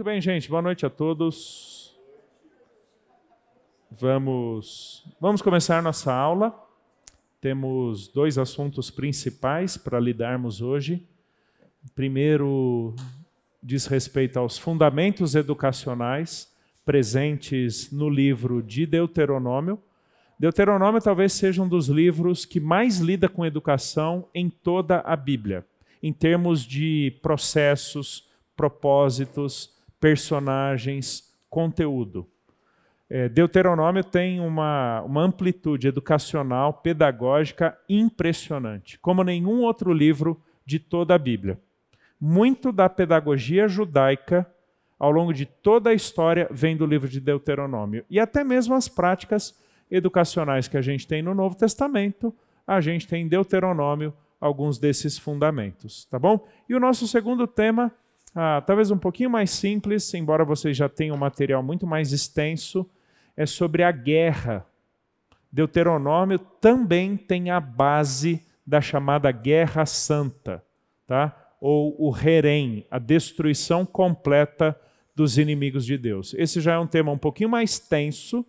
Muito bem, gente. Boa noite a todos. Vamos, vamos começar nossa aula. Temos dois assuntos principais para lidarmos hoje. Primeiro, diz respeito aos fundamentos educacionais presentes no livro de Deuteronômio. Deuteronômio talvez seja um dos livros que mais lida com educação em toda a Bíblia, em termos de processos, propósitos, personagens, conteúdo. É, Deuteronômio tem uma, uma amplitude educacional, pedagógica impressionante, como nenhum outro livro de toda a Bíblia. Muito da pedagogia judaica ao longo de toda a história vem do livro de Deuteronômio. E até mesmo as práticas educacionais que a gente tem no Novo Testamento, a gente tem em Deuteronômio alguns desses fundamentos, tá bom? E o nosso segundo tema, ah, talvez um pouquinho mais simples, embora vocês já tenham um material muito mais extenso, é sobre a guerra. Deuteronômio também tem a base da chamada Guerra Santa, tá? Ou o Herem, a destruição completa dos inimigos de Deus. Esse já é um tema um pouquinho mais tenso,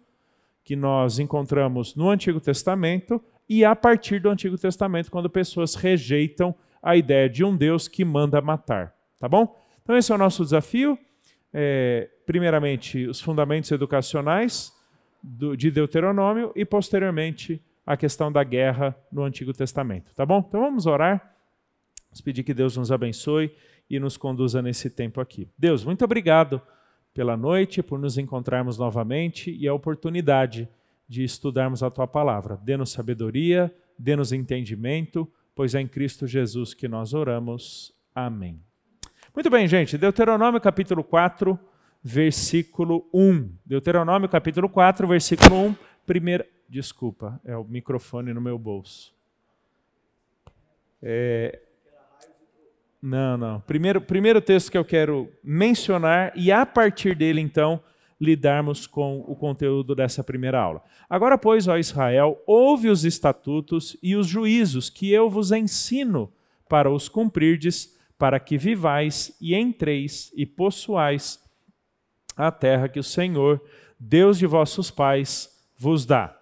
que nós encontramos no Antigo Testamento e a partir do Antigo Testamento, quando pessoas rejeitam a ideia de um Deus que manda matar. Tá bom? Então, esse é o nosso desafio. É, primeiramente, os fundamentos educacionais do, de Deuteronômio e, posteriormente, a questão da guerra no Antigo Testamento. Tá bom? Então, vamos orar. Vamos pedir que Deus nos abençoe e nos conduza nesse tempo aqui. Deus, muito obrigado pela noite, por nos encontrarmos novamente e a oportunidade de estudarmos a tua palavra. Dê-nos sabedoria, dê-nos entendimento, pois é em Cristo Jesus que nós oramos. Amém. Muito bem, gente. Deuteronômio capítulo 4, versículo 1. Deuteronômio capítulo 4, versículo 1. Primeira. Desculpa, é o microfone no meu bolso. É, não, não. Primeiro, primeiro texto que eu quero mencionar e a partir dele, então, lidarmos com o conteúdo dessa primeira aula. Agora, pois, ó Israel, ouve os estatutos e os juízos que eu vos ensino para os cumprirdes, para que vivais e entreis e possuais a terra que o Senhor, Deus de vossos pais, vos dá.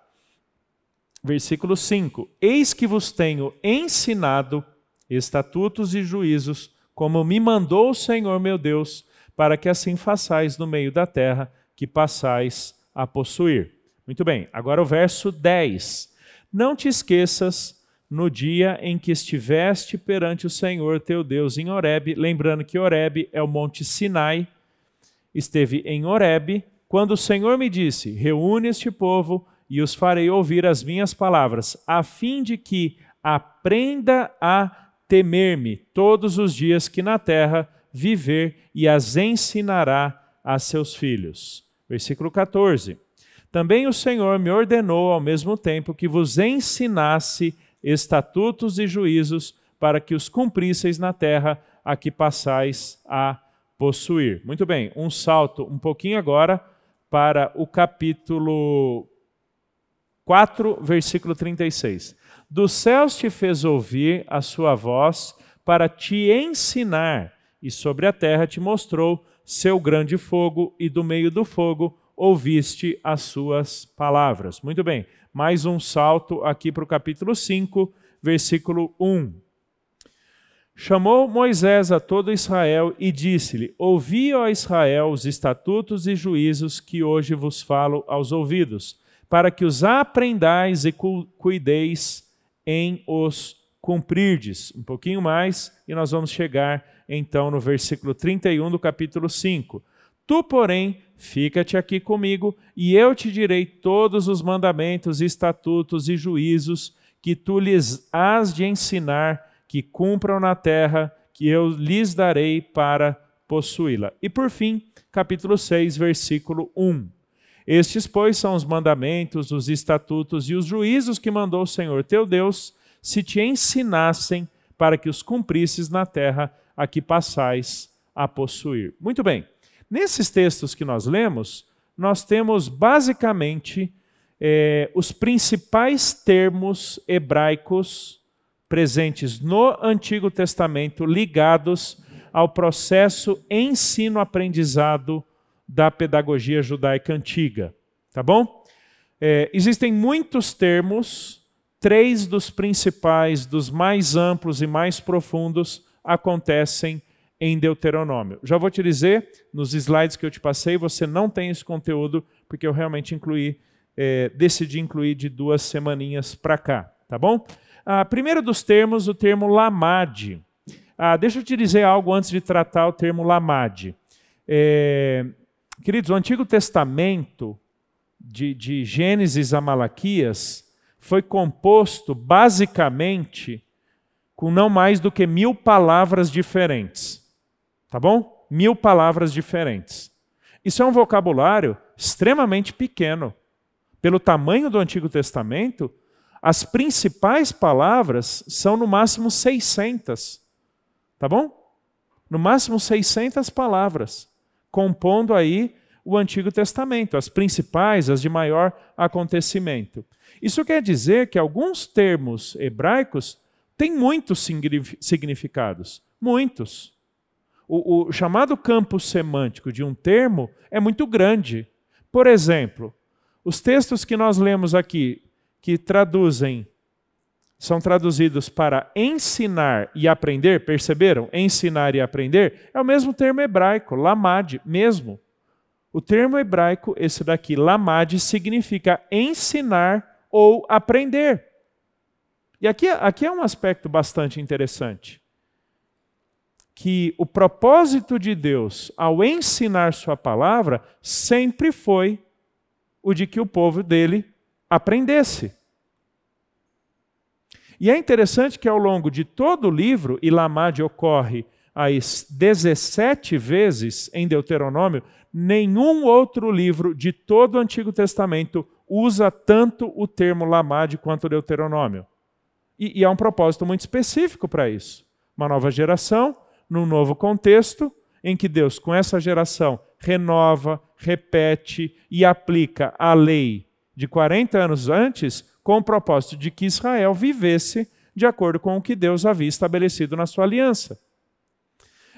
Versículo 5: Eis que vos tenho ensinado estatutos e juízos, como me mandou o Senhor meu Deus, para que assim façais no meio da terra que passais a possuir. Muito bem, agora o verso 10. Não te esqueças no dia em que estiveste perante o Senhor teu Deus em Horebe, lembrando que Horebe é o monte Sinai, esteve em Horebe, quando o Senhor me disse: Reúne este povo e os farei ouvir as minhas palavras, a fim de que aprenda a temer-me todos os dias que na terra viver e as ensinará a seus filhos. Versículo 14. Também o Senhor me ordenou ao mesmo tempo que vos ensinasse estatutos e juízos para que os cumprisseis na terra a que passais a possuir. Muito bem, um salto um pouquinho agora para o capítulo 4, versículo 36. Dos céus te fez ouvir a sua voz para te ensinar, e sobre a terra te mostrou seu grande fogo, e do meio do fogo ouviste as suas palavras. Muito bem, mais um salto aqui para o capítulo 5, versículo 1. Chamou Moisés a todo Israel e disse-lhe: Ouvi, ó Israel, os estatutos e juízos que hoje vos falo aos ouvidos, para que os aprendais e cuideis em os cumprirdes. Um pouquinho mais e nós vamos chegar então no versículo 31 do capítulo 5. Tu, porém, fica-te aqui comigo, e eu te direi todos os mandamentos, estatutos e juízos que tu lhes has de ensinar, que cumpram na terra, que eu lhes darei para possuí-la. E por fim, capítulo 6, versículo 1. Estes, pois, são os mandamentos, os estatutos e os juízos que mandou o Senhor teu Deus, se te ensinassem para que os cumprisses na terra a que passais a possuir. Muito bem. Nesses textos que nós lemos, nós temos basicamente é, os principais termos hebraicos presentes no Antigo Testamento ligados ao processo ensino-aprendizado da pedagogia judaica antiga. Tá bom? É, existem muitos termos, três dos principais, dos mais amplos e mais profundos, acontecem em Deuteronômio. Já vou te dizer, nos slides que eu te passei, você não tem esse conteúdo, porque eu realmente incluí, é, decidi incluir de duas semaninhas para cá, tá bom? Ah, primeiro dos termos, o termo lamade. Ah, deixa eu te dizer algo antes de tratar o termo lamade. É, queridos, o Antigo Testamento, de, de Gênesis a Malaquias, foi composto basicamente com não mais do que mil palavras diferentes. Tá bom? Mil palavras diferentes. Isso é um vocabulário extremamente pequeno. Pelo tamanho do Antigo Testamento, as principais palavras são no máximo 600. Tá bom? No máximo 600 palavras, compondo aí o Antigo Testamento, as principais, as de maior acontecimento. Isso quer dizer que alguns termos hebraicos têm muitos significados. Muitos o, o chamado campo semântico de um termo é muito grande. Por exemplo, os textos que nós lemos aqui, que traduzem, são traduzidos para ensinar e aprender, perceberam? Ensinar e aprender é o mesmo termo hebraico, lamad, mesmo. O termo hebraico, esse daqui, lamad, significa ensinar ou aprender. E aqui, aqui é um aspecto bastante interessante que o propósito de Deus ao ensinar Sua palavra sempre foi o de que o povo dele aprendesse. E é interessante que ao longo de todo o livro, e Lamade ocorre as 17 vezes em Deuteronômio, nenhum outro livro de todo o Antigo Testamento usa tanto o termo Lamade quanto Deuteronômio. E, e há um propósito muito específico para isso. Uma nova geração num novo contexto em que Deus, com essa geração, renova, repete e aplica a lei de 40 anos antes, com o propósito de que Israel vivesse de acordo com o que Deus havia estabelecido na sua aliança.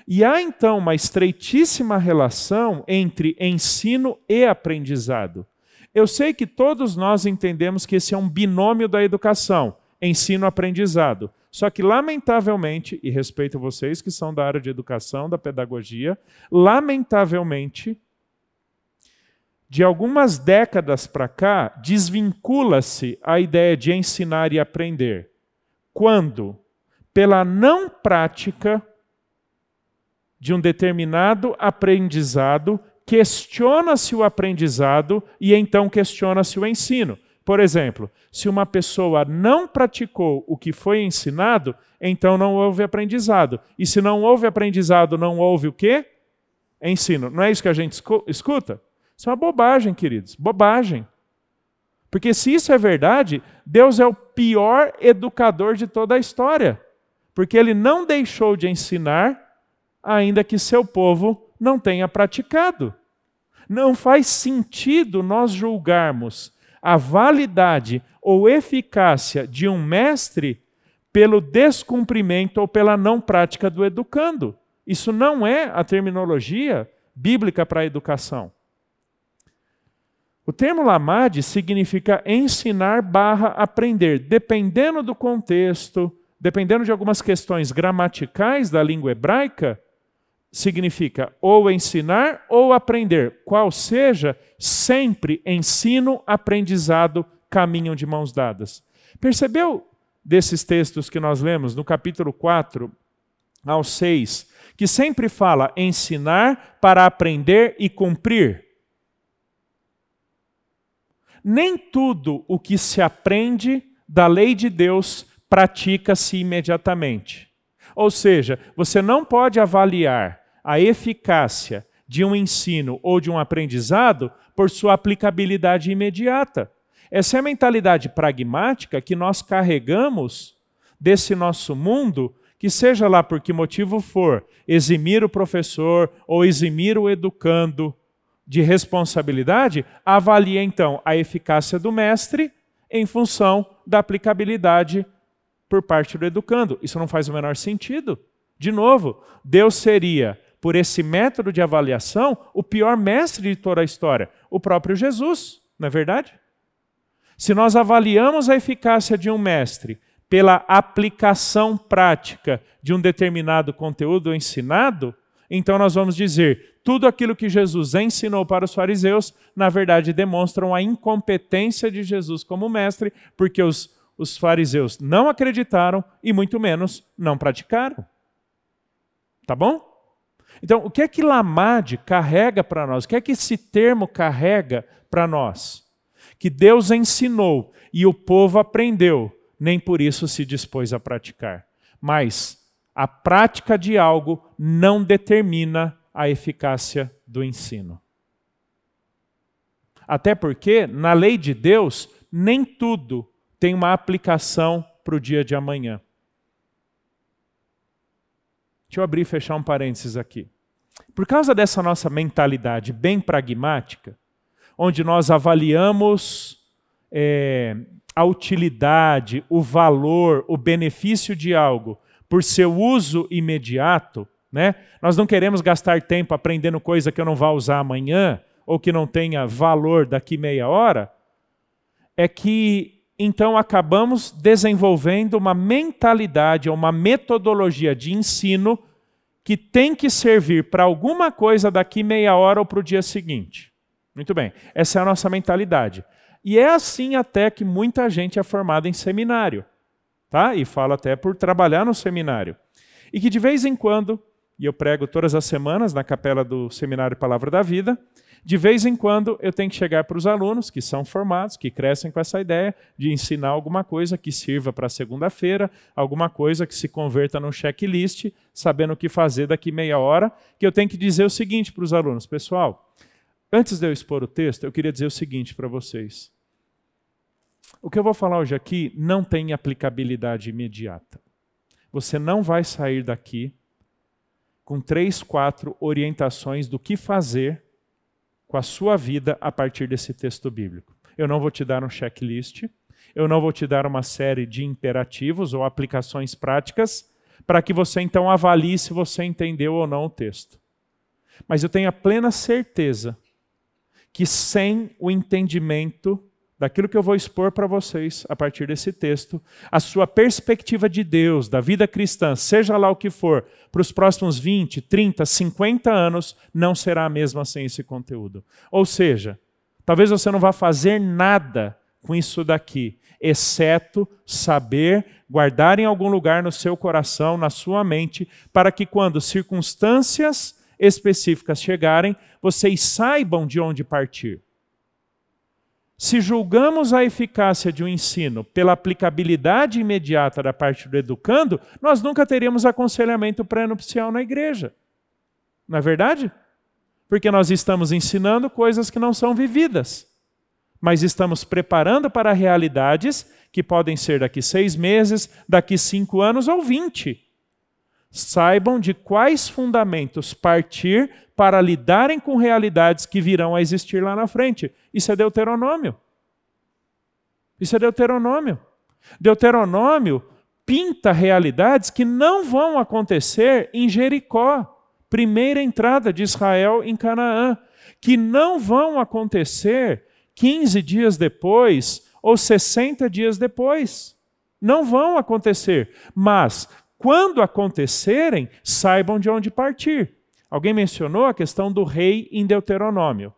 E há então uma estreitíssima relação entre ensino e aprendizado. Eu sei que todos nós entendemos que esse é um binômio da educação, ensino-aprendizado. Só que, lamentavelmente, e respeito vocês que são da área de educação, da pedagogia, lamentavelmente, de algumas décadas para cá, desvincula-se a ideia de ensinar e aprender. Quando? Pela não prática de um determinado aprendizado, questiona-se o aprendizado e então questiona-se o ensino. Por exemplo, se uma pessoa não praticou o que foi ensinado, então não houve aprendizado. E se não houve aprendizado, não houve o quê? Ensino. Não é isso que a gente escuta? Isso é uma bobagem, queridos. Bobagem. Porque se isso é verdade, Deus é o pior educador de toda a história. Porque ele não deixou de ensinar, ainda que seu povo não tenha praticado. Não faz sentido nós julgarmos a validade ou eficácia de um mestre pelo descumprimento ou pela não prática do educando. Isso não é a terminologia bíblica para a educação. O termo lamade significa ensinar barra aprender, dependendo do contexto, dependendo de algumas questões gramaticais da língua hebraica, significa ou ensinar ou aprender, qual seja, sempre ensino, aprendizado caminham de mãos dadas. Percebeu desses textos que nós lemos no capítulo 4 ao 6, que sempre fala ensinar para aprender e cumprir? Nem tudo o que se aprende da lei de Deus pratica-se imediatamente. Ou seja, você não pode avaliar a eficácia de um ensino ou de um aprendizado por sua aplicabilidade imediata. Essa é a mentalidade pragmática que nós carregamos desse nosso mundo, que seja lá por que motivo for, eximir o professor ou eximir o educando de responsabilidade, avalia então a eficácia do mestre em função da aplicabilidade por parte do educando. Isso não faz o menor sentido De novo, Deus seria, por esse método de avaliação, o pior mestre de toda a história, o próprio Jesus, não é verdade? Se nós avaliamos a eficácia de um mestre pela aplicação prática de um determinado conteúdo ensinado, então nós vamos dizer: tudo aquilo que Jesus ensinou para os fariseus, na verdade, demonstram a incompetência de Jesus como mestre, porque os, os fariseus não acreditaram e, muito menos, não praticaram. Tá bom? Então, o que é que Lamade carrega para nós? O que é que esse termo carrega para nós? Que Deus ensinou e o povo aprendeu, nem por isso se dispôs a praticar. Mas a prática de algo não determina a eficácia do ensino. Até porque, na lei de Deus, nem tudo tem uma aplicação para o dia de amanhã. Deixa eu abrir e fechar um parênteses aqui. Por causa dessa nossa mentalidade bem pragmática, onde nós avaliamos é, a utilidade, o valor, o benefício de algo por seu uso imediato, né? Nós não queremos gastar tempo aprendendo coisa que eu não vá usar amanhã ou que não tenha valor daqui meia hora. É que então acabamos desenvolvendo uma mentalidade, uma metodologia de ensino que tem que servir para alguma coisa daqui meia hora ou para o dia seguinte. Muito bem, essa é a nossa mentalidade. E é assim até que muita gente é formada em seminário, tá? E fala até por trabalhar no seminário. E que de vez em quando, e eu prego todas as semanas na capela do Seminário Palavra da Vida, de vez em quando eu tenho que chegar para os alunos que são formados, que crescem com essa ideia de ensinar alguma coisa que sirva para segunda-feira, alguma coisa que se converta num checklist, sabendo o que fazer daqui meia hora, que eu tenho que dizer o seguinte para os alunos, pessoal, antes de eu expor o texto, eu queria dizer o seguinte para vocês. O que eu vou falar hoje aqui não tem aplicabilidade imediata. Você não vai sair daqui com três, quatro orientações do que fazer com a sua vida a partir desse texto bíblico. Eu não vou te dar um checklist, eu não vou te dar uma série de imperativos ou aplicações práticas para que você então avalie se você entendeu ou não o texto. Mas eu tenho a plena certeza que sem o entendimento daquilo que eu vou expor para vocês a partir desse texto, a sua perspectiva de Deus, da vida cristã, seja lá o que for, para os próximos 20, 30, 50 anos, não será a mesma sem esse conteúdo. Ou seja, talvez você não vá fazer nada com isso daqui, exceto saber guardar em algum lugar no seu coração, na sua mente, para que quando circunstâncias específicas chegarem, vocês saibam de onde partir. Se julgamos a eficácia de um ensino pela aplicabilidade imediata da parte do educando, nós nunca teríamos aconselhamento pré-nupcial na igreja. Não é verdade? Porque nós estamos ensinando coisas que não são vividas, mas estamos preparando para realidades que podem ser daqui seis meses, daqui cinco anos ou vinte. Saibam de quais fundamentos partir para lidarem com realidades que virão a existir lá na frente. Isso é Deuteronômio. Isso é Deuteronômio. Deuteronômio pinta realidades que não vão acontecer em Jericó, primeira entrada de Israel em Canaã, que não vão acontecer 15 dias depois ou 60 dias depois. Não vão acontecer, mas quando acontecerem, saibam de onde partir. Alguém mencionou a questão do rei em Deuteronômio.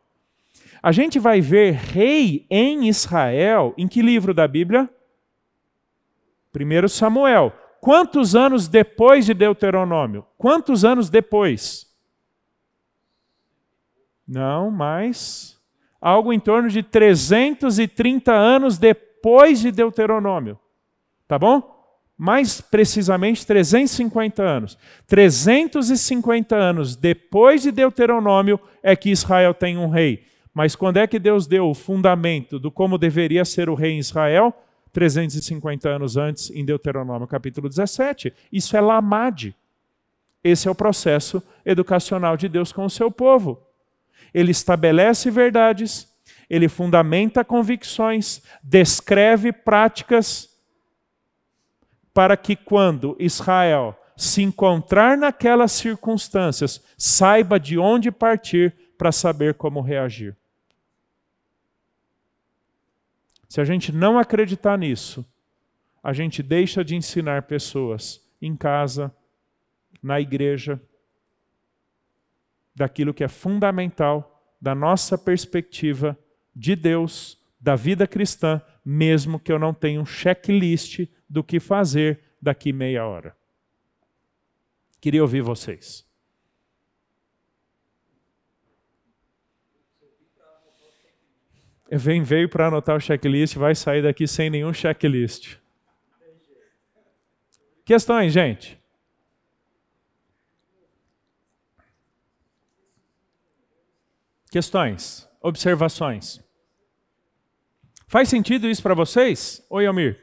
A gente vai ver rei em Israel em que livro da Bíblia? 1 Samuel. Quantos anos depois de Deuteronômio? Quantos anos depois? Não, mais algo em torno de 330 anos depois de Deuteronômio. Tá bom? Mais precisamente 350 anos. 350 anos depois de Deuteronômio é que Israel tem um rei. Mas quando é que Deus deu o fundamento do como deveria ser o rei em Israel? 350 anos antes, em Deuteronômio capítulo 17. Isso é lamade. Esse é o processo educacional de Deus com o seu povo. Ele estabelece verdades, ele fundamenta convicções, descreve práticas para que quando Israel se encontrar naquelas circunstâncias, saiba de onde partir para saber como reagir. Se a gente não acreditar nisso, a gente deixa de ensinar pessoas em casa, na igreja, daquilo que é fundamental da nossa perspectiva de Deus, da vida cristã, mesmo que eu não tenha um checklist do que fazer daqui meia hora. Queria ouvir vocês. Vem, veio para anotar o checklist, vai sair daqui sem nenhum checklist. Questões, gente? Questões, observações. Faz sentido isso para vocês? Oi, Almir.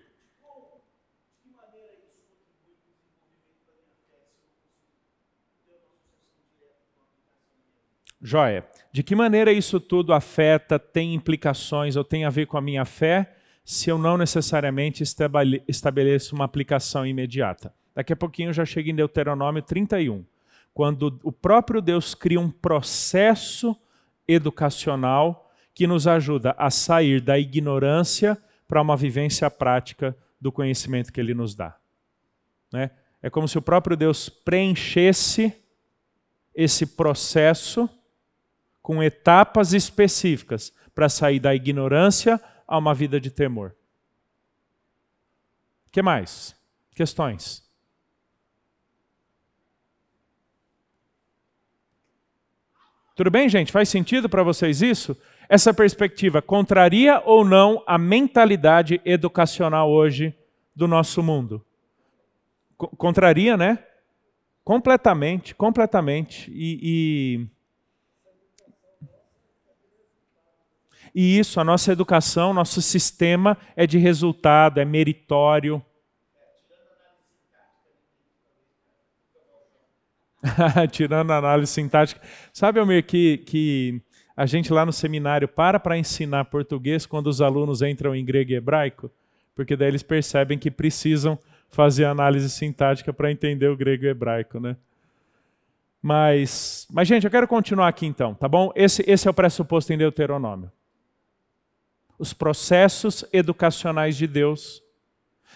Joia. De que maneira isso tudo afeta, tem implicações ou tem a ver com a minha fé, se eu não necessariamente estabeleço uma aplicação imediata? Daqui a pouquinho eu já chego em Deuteronômio 31, quando o próprio Deus cria um processo educacional que nos ajuda a sair da ignorância para uma vivência prática do conhecimento que ele nos dá. Né? É como se o próprio Deus preenchesse esse processo com etapas específicas para sair da ignorância a uma vida de temor. Que mais? Questões? Tudo bem, gente? Faz sentido para vocês isso? Essa perspectiva contraria ou não a mentalidade educacional hoje do nosso mundo? Contraria, né? Completamente, completamente. E, e E isso, a nossa educação, nosso sistema é de resultado, é meritório. Tirando a análise sintática. Sabe, Almir, que, que a gente lá no seminário para para ensinar português quando os alunos entram em grego e hebraico? Porque daí eles percebem que precisam fazer análise sintática para entender o grego e hebraico, né? Mas, mas, gente, eu quero continuar aqui então, tá bom? Esse, esse é o pressuposto em Deuteronômio os processos educacionais de Deus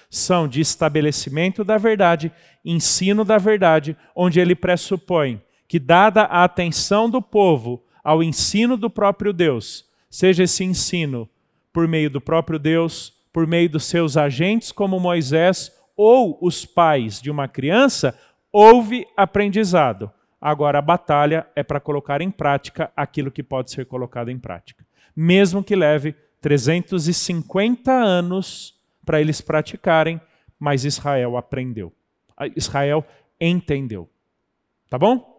são de estabelecimento da verdade, ensino da verdade, onde ele pressupõe que, dada a atenção do povo ao ensino do próprio Deus, seja esse ensino por meio do próprio Deus, por meio dos seus agentes, como Moisés, ou os pais de uma criança, houve aprendizado. Agora a batalha é para colocar em prática aquilo que pode ser colocado em prática, mesmo que leve 350 anos para eles praticarem, mas Israel aprendeu. Israel entendeu. Tá bom?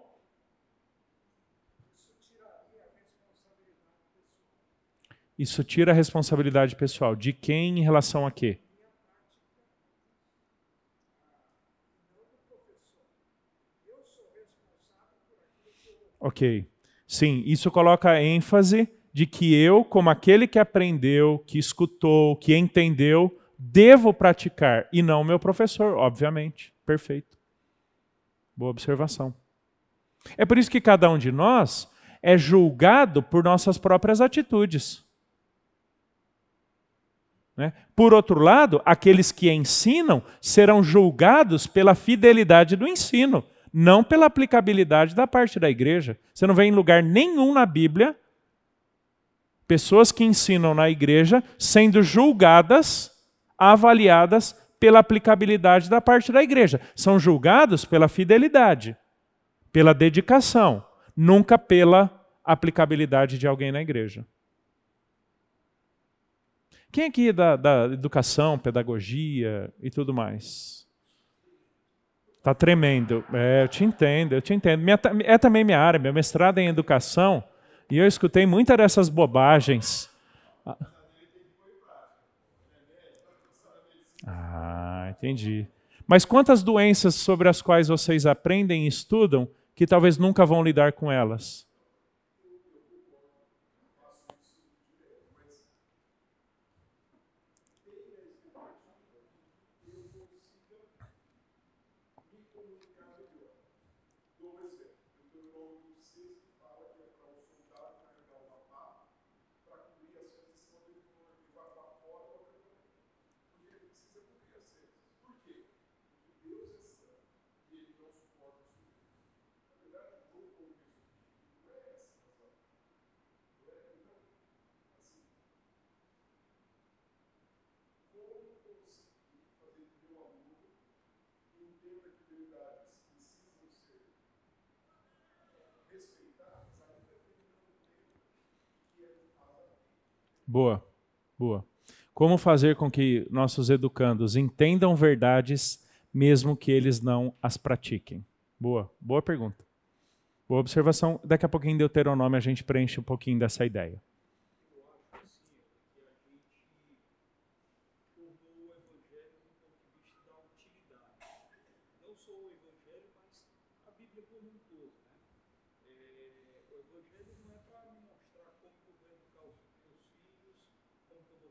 Isso tira a responsabilidade pessoal. De quem em relação a quê? Ok. Sim, isso coloca ênfase de que eu, como aquele que aprendeu, que escutou, que entendeu, devo praticar e não meu professor, obviamente. Perfeito. Boa observação. É por isso que cada um de nós é julgado por nossas próprias atitudes. Né? Por outro lado, aqueles que ensinam serão julgados pela fidelidade do ensino, não pela aplicabilidade da parte da igreja. Você não vê em lugar nenhum na Bíblia Pessoas que ensinam na igreja sendo julgadas, avaliadas pela aplicabilidade da parte da igreja. São julgados pela fidelidade, pela dedicação, nunca pela aplicabilidade de alguém na igreja. Quem aqui é da, da educação, pedagogia e tudo mais? Tá tremendo. É, eu te entendo, eu te entendo. Minha, é também minha área, meu mestrado é em educação. E eu escutei muitas dessas bobagens. Ah, entendi. Mas quantas doenças sobre as quais vocês aprendem e estudam que talvez nunca vão lidar com elas? Boa, boa. Como fazer com que nossos educandos entendam verdades mesmo que eles não as pratiquem? Boa, boa pergunta. Boa observação. Daqui a pouquinho em Deuteronômio a gente preenche um pouquinho dessa ideia.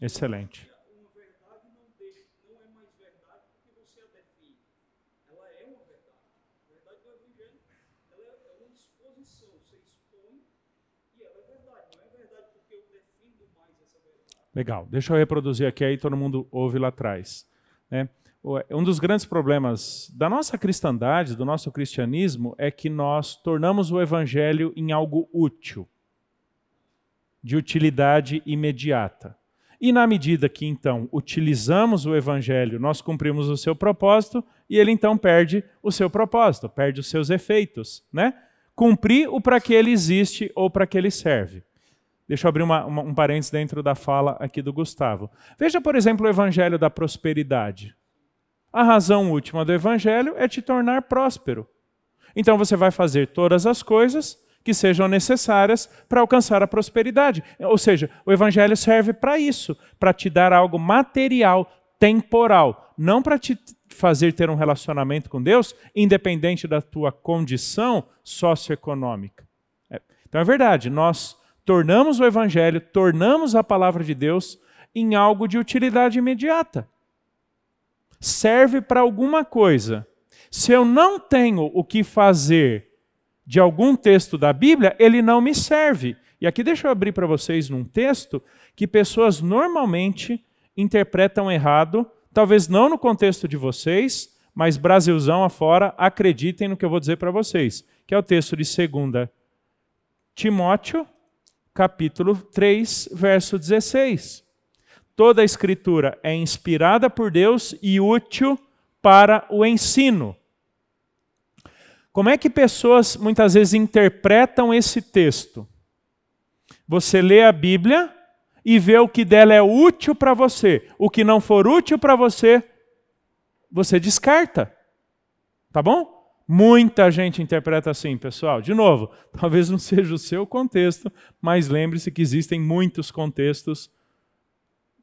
Excelente. É é é, é é é. Legal. Deixa eu reproduzir aqui, aí todo mundo ouve lá atrás. Né? Um dos grandes problemas da nossa cristandade, do nosso cristianismo, é que nós tornamos o evangelho em algo útil, de utilidade imediata. E na medida que então utilizamos o evangelho, nós cumprimos o seu propósito e ele então perde o seu propósito, perde os seus efeitos, né? Cumprir o para que ele existe ou para que ele serve. Deixa eu abrir uma, uma, um parênteses dentro da fala aqui do Gustavo. Veja, por exemplo, o evangelho da prosperidade. A razão última do evangelho é te tornar próspero. Então você vai fazer todas as coisas que sejam necessárias para alcançar a prosperidade. Ou seja, o evangelho serve para isso, para te dar algo material, temporal, não para te fazer ter um relacionamento com Deus independente da tua condição socioeconômica. É. Então é verdade, nós tornamos o Evangelho, tornamos a palavra de Deus em algo de utilidade imediata. Serve para alguma coisa. Se eu não tenho o que fazer de algum texto da Bíblia, ele não me serve. E aqui deixa eu abrir para vocês num texto que pessoas normalmente interpretam errado, talvez não no contexto de vocês, mas Brasilzão afora, acreditem no que eu vou dizer para vocês, que é o texto de 2 Timóteo, capítulo 3, verso 16. Toda a escritura é inspirada por Deus e útil para o ensino. Como é que pessoas muitas vezes interpretam esse texto? Você lê a Bíblia e vê o que dela é útil para você. O que não for útil para você, você descarta. Tá bom? Muita gente interpreta assim, pessoal. De novo, talvez não seja o seu contexto, mas lembre-se que existem muitos contextos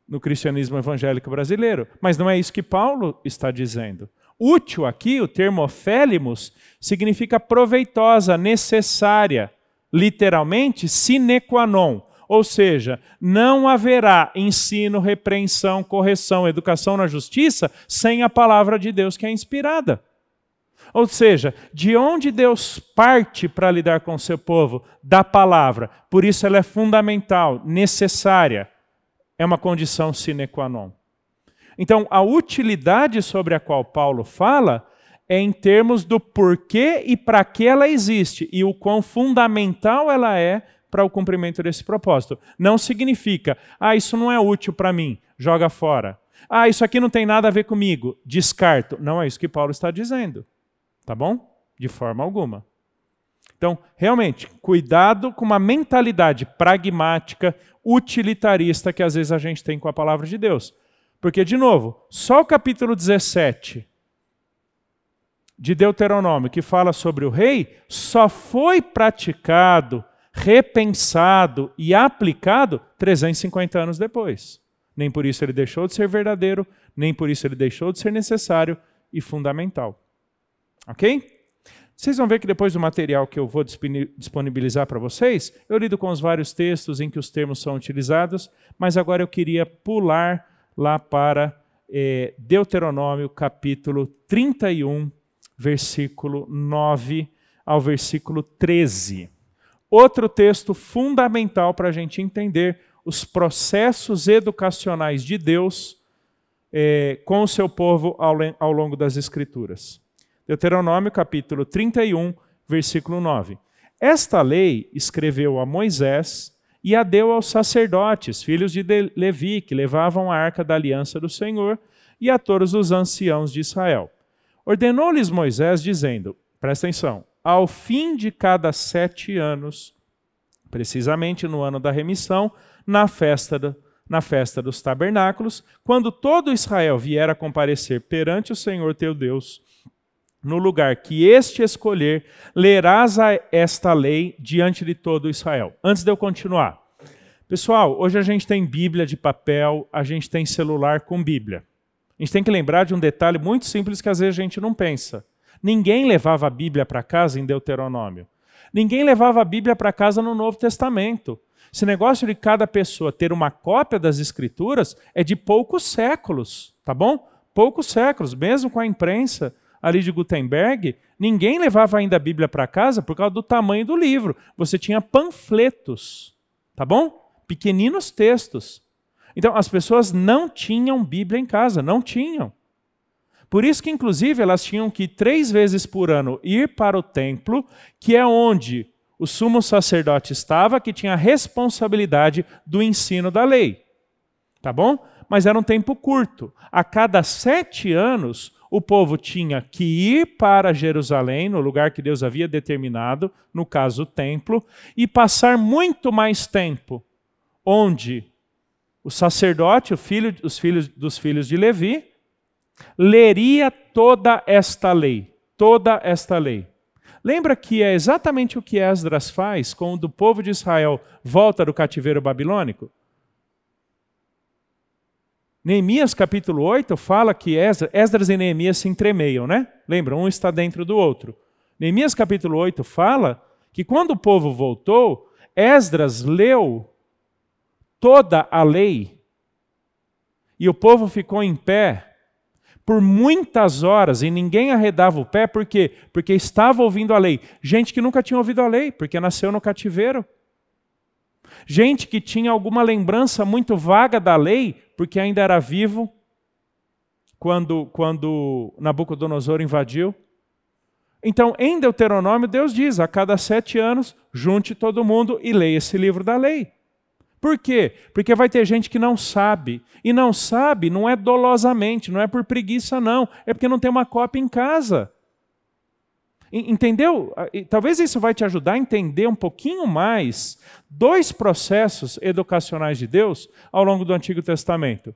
no cristianismo evangélico brasileiro. Mas não é isso que Paulo está dizendo. Útil aqui, o termo ofélimos, significa proveitosa, necessária, literalmente sine qua non. Ou seja, não haverá ensino, repreensão, correção, educação na justiça sem a palavra de Deus que é inspirada. Ou seja, de onde Deus parte para lidar com o seu povo? Da palavra. Por isso ela é fundamental, necessária. É uma condição sine qua non. Então, a utilidade sobre a qual Paulo fala é em termos do porquê e para que ela existe e o quão fundamental ela é para o cumprimento desse propósito. Não significa, ah, isso não é útil para mim, joga fora. Ah, isso aqui não tem nada a ver comigo, descarto. Não é isso que Paulo está dizendo. Tá bom? De forma alguma. Então, realmente, cuidado com uma mentalidade pragmática, utilitarista que às vezes a gente tem com a palavra de Deus. Porque, de novo, só o capítulo 17 de Deuteronômio, que fala sobre o rei, só foi praticado, repensado e aplicado 350 anos depois. Nem por isso ele deixou de ser verdadeiro, nem por isso ele deixou de ser necessário e fundamental. Ok? Vocês vão ver que depois do material que eu vou disponibilizar para vocês, eu lido com os vários textos em que os termos são utilizados, mas agora eu queria pular lá para é, Deuteronômio capítulo 31, versículo 9 ao versículo 13. Outro texto fundamental para a gente entender os processos educacionais de Deus é, com o seu povo ao, ao longo das Escrituras. Deuteronômio capítulo 31, versículo 9. Esta lei escreveu a Moisés e a deu aos sacerdotes, filhos de Levi, que levavam a arca da aliança do Senhor, e a todos os anciãos de Israel. Ordenou-lhes Moisés, dizendo: presta atenção, ao fim de cada sete anos, precisamente no ano da remissão, na festa, do, na festa dos tabernáculos, quando todo Israel vier a comparecer perante o Senhor teu Deus, no lugar que este escolher, lerás esta lei diante de todo Israel. Antes de eu continuar, pessoal, hoje a gente tem Bíblia de papel, a gente tem celular com Bíblia. A gente tem que lembrar de um detalhe muito simples que às vezes a gente não pensa. Ninguém levava a Bíblia para casa em Deuteronômio. Ninguém levava a Bíblia para casa no Novo Testamento. Esse negócio de cada pessoa ter uma cópia das Escrituras é de poucos séculos, tá bom? Poucos séculos, mesmo com a imprensa ali de Gutenberg, ninguém levava ainda a Bíblia para casa por causa do tamanho do livro. Você tinha panfletos, tá bom? Pequeninos textos. Então, as pessoas não tinham Bíblia em casa, não tinham. Por isso que, inclusive, elas tinham que três vezes por ano ir para o templo, que é onde o sumo sacerdote estava, que tinha a responsabilidade do ensino da lei. Tá bom? Mas era um tempo curto. A cada sete anos, o povo tinha que ir para Jerusalém, no lugar que Deus havia determinado, no caso o templo, e passar muito mais tempo, onde o sacerdote, o filho, os filhos dos filhos de Levi, leria toda esta lei, toda esta lei. Lembra que é exatamente o que Esdras faz quando o povo de Israel volta do cativeiro babilônico? Neemias capítulo 8 fala que Esdras, e Neemias se entremeiam, né? Lembra, um está dentro do outro. Neemias capítulo 8 fala que quando o povo voltou, Esdras leu toda a lei e o povo ficou em pé por muitas horas e ninguém arredava o pé, por quê? Porque estava ouvindo a lei. Gente que nunca tinha ouvido a lei, porque nasceu no cativeiro. Gente que tinha alguma lembrança muito vaga da lei, porque ainda era vivo quando, quando Nabucodonosor invadiu. Então, em Deuteronômio, Deus diz: a cada sete anos, junte todo mundo e leia esse livro da lei. Por quê? Porque vai ter gente que não sabe. E não sabe não é dolosamente, não é por preguiça, não. É porque não tem uma cópia em casa. Entendeu? Talvez isso vai te ajudar a entender um pouquinho mais dois processos educacionais de Deus ao longo do Antigo Testamento.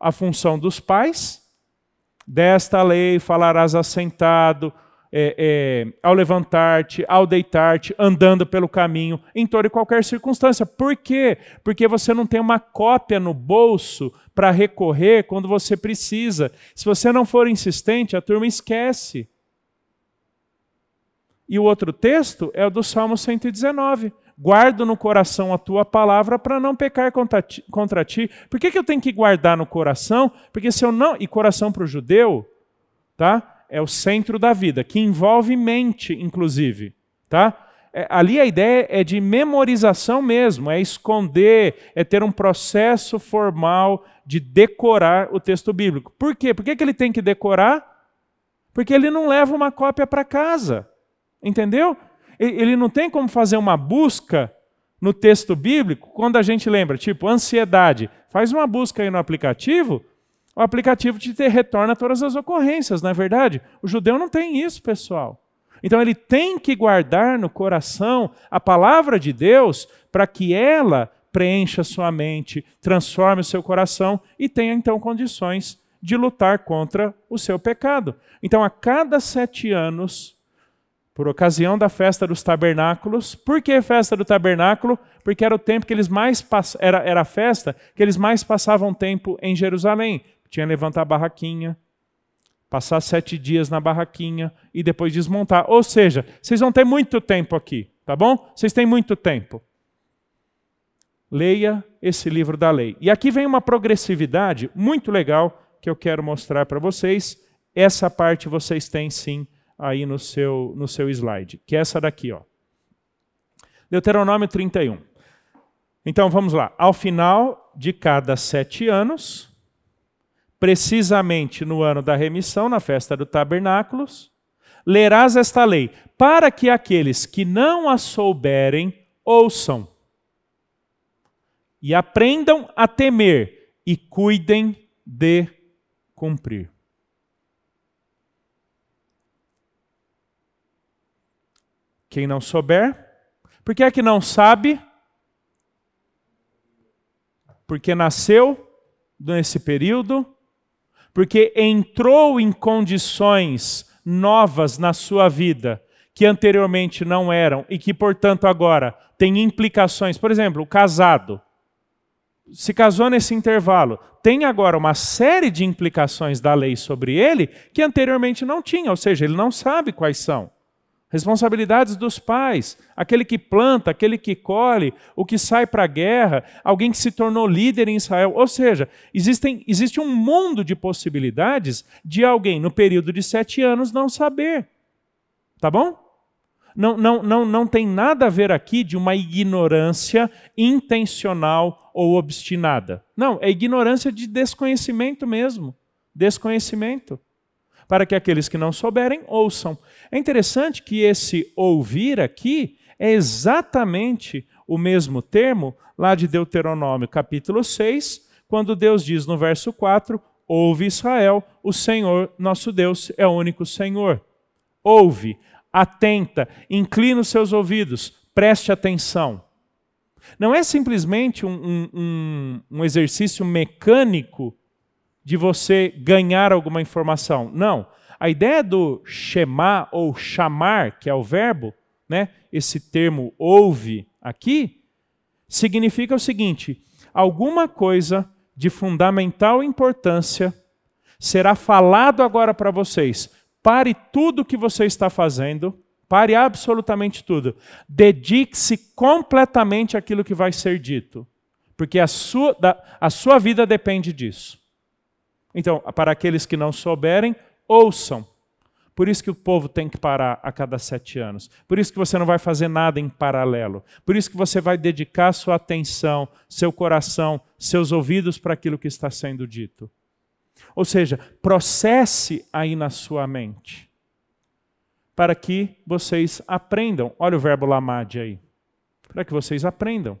A função dos pais, desta lei falarás assentado, é, é, ao levantar-te, ao deitar-te, andando pelo caminho, em toda e qualquer circunstância. Por quê? Porque você não tem uma cópia no bolso para recorrer quando você precisa. Se você não for insistente, a turma esquece. E o outro texto é o do Salmo 119. Guardo no coração a tua palavra para não pecar contra ti, contra ti. Por que, que eu tenho que guardar no coração? Porque se eu não. E coração para o judeu, tá? É o centro da vida, que envolve mente, inclusive. Tá? É, ali a ideia é de memorização mesmo, é esconder, é ter um processo formal de decorar o texto bíblico. Por quê? Por que, que ele tem que decorar? Porque ele não leva uma cópia para casa. Entendeu? Ele não tem como fazer uma busca no texto bíblico quando a gente lembra, tipo, ansiedade. Faz uma busca aí no aplicativo, o aplicativo te retorna todas as ocorrências, não é verdade? O judeu não tem isso, pessoal. Então ele tem que guardar no coração a palavra de Deus para que ela preencha sua mente, transforme o seu coração e tenha então condições de lutar contra o seu pecado. Então, a cada sete anos, por ocasião da festa dos tabernáculos, por que festa do tabernáculo? Porque era o tempo que eles mais pass... era, era a festa que eles mais passavam tempo em Jerusalém. Tinha levantar a barraquinha, passar sete dias na barraquinha e depois desmontar. Ou seja, vocês vão ter muito tempo aqui, tá bom? Vocês têm muito tempo. Leia esse livro da lei. E aqui vem uma progressividade muito legal que eu quero mostrar para vocês. Essa parte vocês têm sim aí no seu, no seu slide, que é essa daqui. Ó. Deuteronômio 31. Então vamos lá. Ao final de cada sete anos, precisamente no ano da remissão, na festa do tabernáculos, lerás esta lei, para que aqueles que não a souberem ouçam e aprendam a temer e cuidem de cumprir. Quem não souber, por que é que não sabe? Porque nasceu nesse período, porque entrou em condições novas na sua vida que anteriormente não eram e que, portanto, agora tem implicações. Por exemplo, o casado se casou nesse intervalo, tem agora uma série de implicações da lei sobre ele que anteriormente não tinha, ou seja, ele não sabe quais são. Responsabilidades dos pais, aquele que planta, aquele que colhe, o que sai para a guerra, alguém que se tornou líder em Israel. Ou seja, existem, existe um mundo de possibilidades de alguém no período de sete anos não saber. Tá bom? Não, não, não, não tem nada a ver aqui de uma ignorância intencional ou obstinada. Não, é ignorância de desconhecimento mesmo. Desconhecimento. Para que aqueles que não souberem ouçam. É interessante que esse ouvir aqui é exatamente o mesmo termo lá de Deuteronômio capítulo 6, quando Deus diz no verso 4: Ouve Israel, o Senhor nosso Deus é o único Senhor. Ouve atenta, inclina os seus ouvidos, preste atenção. Não é simplesmente um, um, um, exercício mecânico de você ganhar alguma informação. Não. A ideia do chamar ou chamar, que é o verbo, né? esse termo ouve aqui, significa o seguinte: alguma coisa de fundamental importância será falado agora para vocês Pare tudo o que você está fazendo, pare absolutamente tudo. Dedique-se completamente àquilo que vai ser dito, porque a sua, a sua vida depende disso. Então, para aqueles que não souberem, ouçam. Por isso que o povo tem que parar a cada sete anos. Por isso que você não vai fazer nada em paralelo. Por isso que você vai dedicar sua atenção, seu coração, seus ouvidos para aquilo que está sendo dito. Ou seja, processe aí na sua mente, para que vocês aprendam. Olha o verbo lamade aí. Para que vocês aprendam.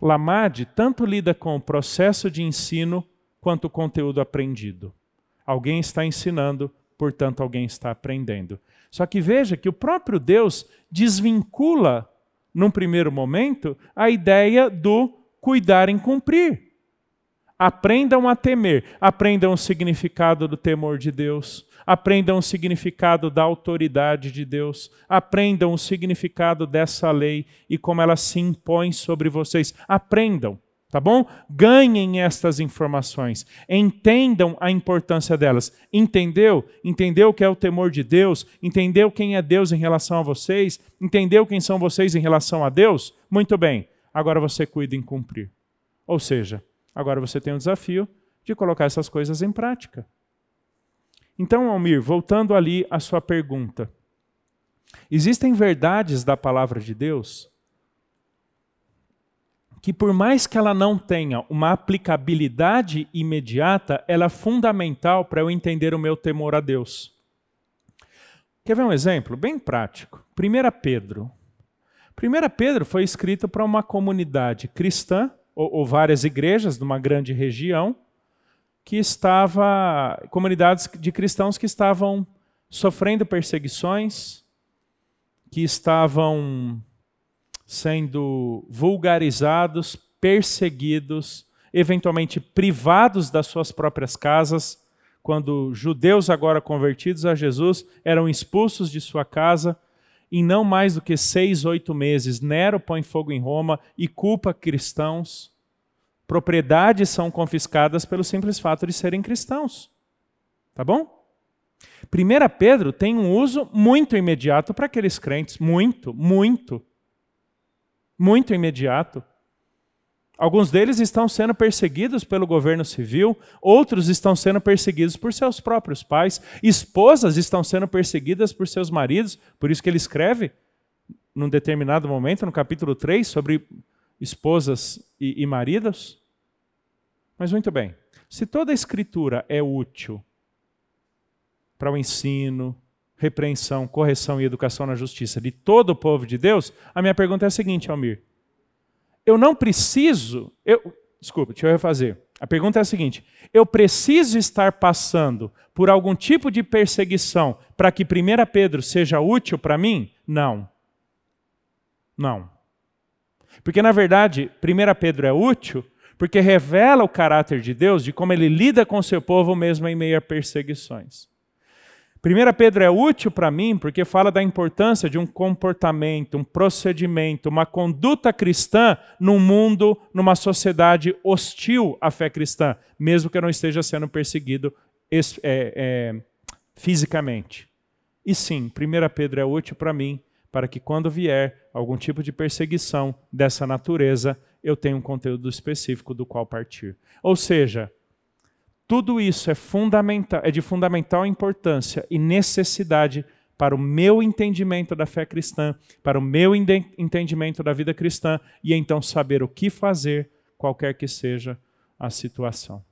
Lamade tanto lida com o processo de ensino quanto o conteúdo aprendido. Alguém está ensinando, portanto, alguém está aprendendo. Só que veja que o próprio Deus desvincula, num primeiro momento, a ideia do cuidar em cumprir. Aprendam a temer, aprendam o significado do temor de Deus, aprendam o significado da autoridade de Deus, aprendam o significado dessa lei e como ela se impõe sobre vocês. Aprendam, tá bom? Ganhem estas informações, entendam a importância delas. Entendeu? Entendeu o que é o temor de Deus? Entendeu quem é Deus em relação a vocês? Entendeu quem são vocês em relação a Deus? Muito bem, agora você cuida em cumprir. Ou seja, Agora você tem o desafio de colocar essas coisas em prática. Então, Almir, voltando ali à sua pergunta. Existem verdades da palavra de Deus que, por mais que ela não tenha uma aplicabilidade imediata, ela é fundamental para eu entender o meu temor a Deus. Quer ver um exemplo bem prático? 1 Pedro. 1 Pedro foi escrito para uma comunidade cristã ou, ou várias igrejas de uma grande região que estava comunidades de cristãos que estavam sofrendo perseguições, que estavam sendo vulgarizados, perseguidos, eventualmente privados das suas próprias casas, quando judeus agora convertidos a Jesus eram expulsos de sua casa, em não mais do que seis, oito meses, Nero põe fogo em Roma e culpa cristãos. Propriedades são confiscadas pelo simples fato de serem cristãos. Tá bom? 1 Pedro tem um uso muito imediato para aqueles crentes, muito, muito. Muito imediato. Alguns deles estão sendo perseguidos pelo governo civil, outros estão sendo perseguidos por seus próprios pais, esposas estão sendo perseguidas por seus maridos, por isso que ele escreve, num determinado momento, no capítulo 3, sobre esposas e, e maridos. Mas muito bem, se toda a escritura é útil para o ensino, repreensão, correção e educação na justiça de todo o povo de Deus, a minha pergunta é a seguinte, Almir eu não preciso. Eu, desculpa, deixa eu refazer. A pergunta é a seguinte: eu preciso estar passando por algum tipo de perseguição para que 1 Pedro seja útil para mim? Não. Não. Porque, na verdade, 1 Pedro é útil porque revela o caráter de Deus, de como ele lida com o seu povo mesmo em meio a perseguições. 1 Pedro é útil para mim porque fala da importância de um comportamento, um procedimento, uma conduta cristã num mundo, numa sociedade hostil à fé cristã, mesmo que eu não esteja sendo perseguido é, é, fisicamente. E sim, 1 Pedro é útil para mim para que quando vier algum tipo de perseguição dessa natureza, eu tenha um conteúdo específico do qual partir. Ou seja, tudo isso é, fundamental, é de fundamental importância e necessidade para o meu entendimento da fé cristã, para o meu entendimento da vida cristã e então saber o que fazer, qualquer que seja a situação.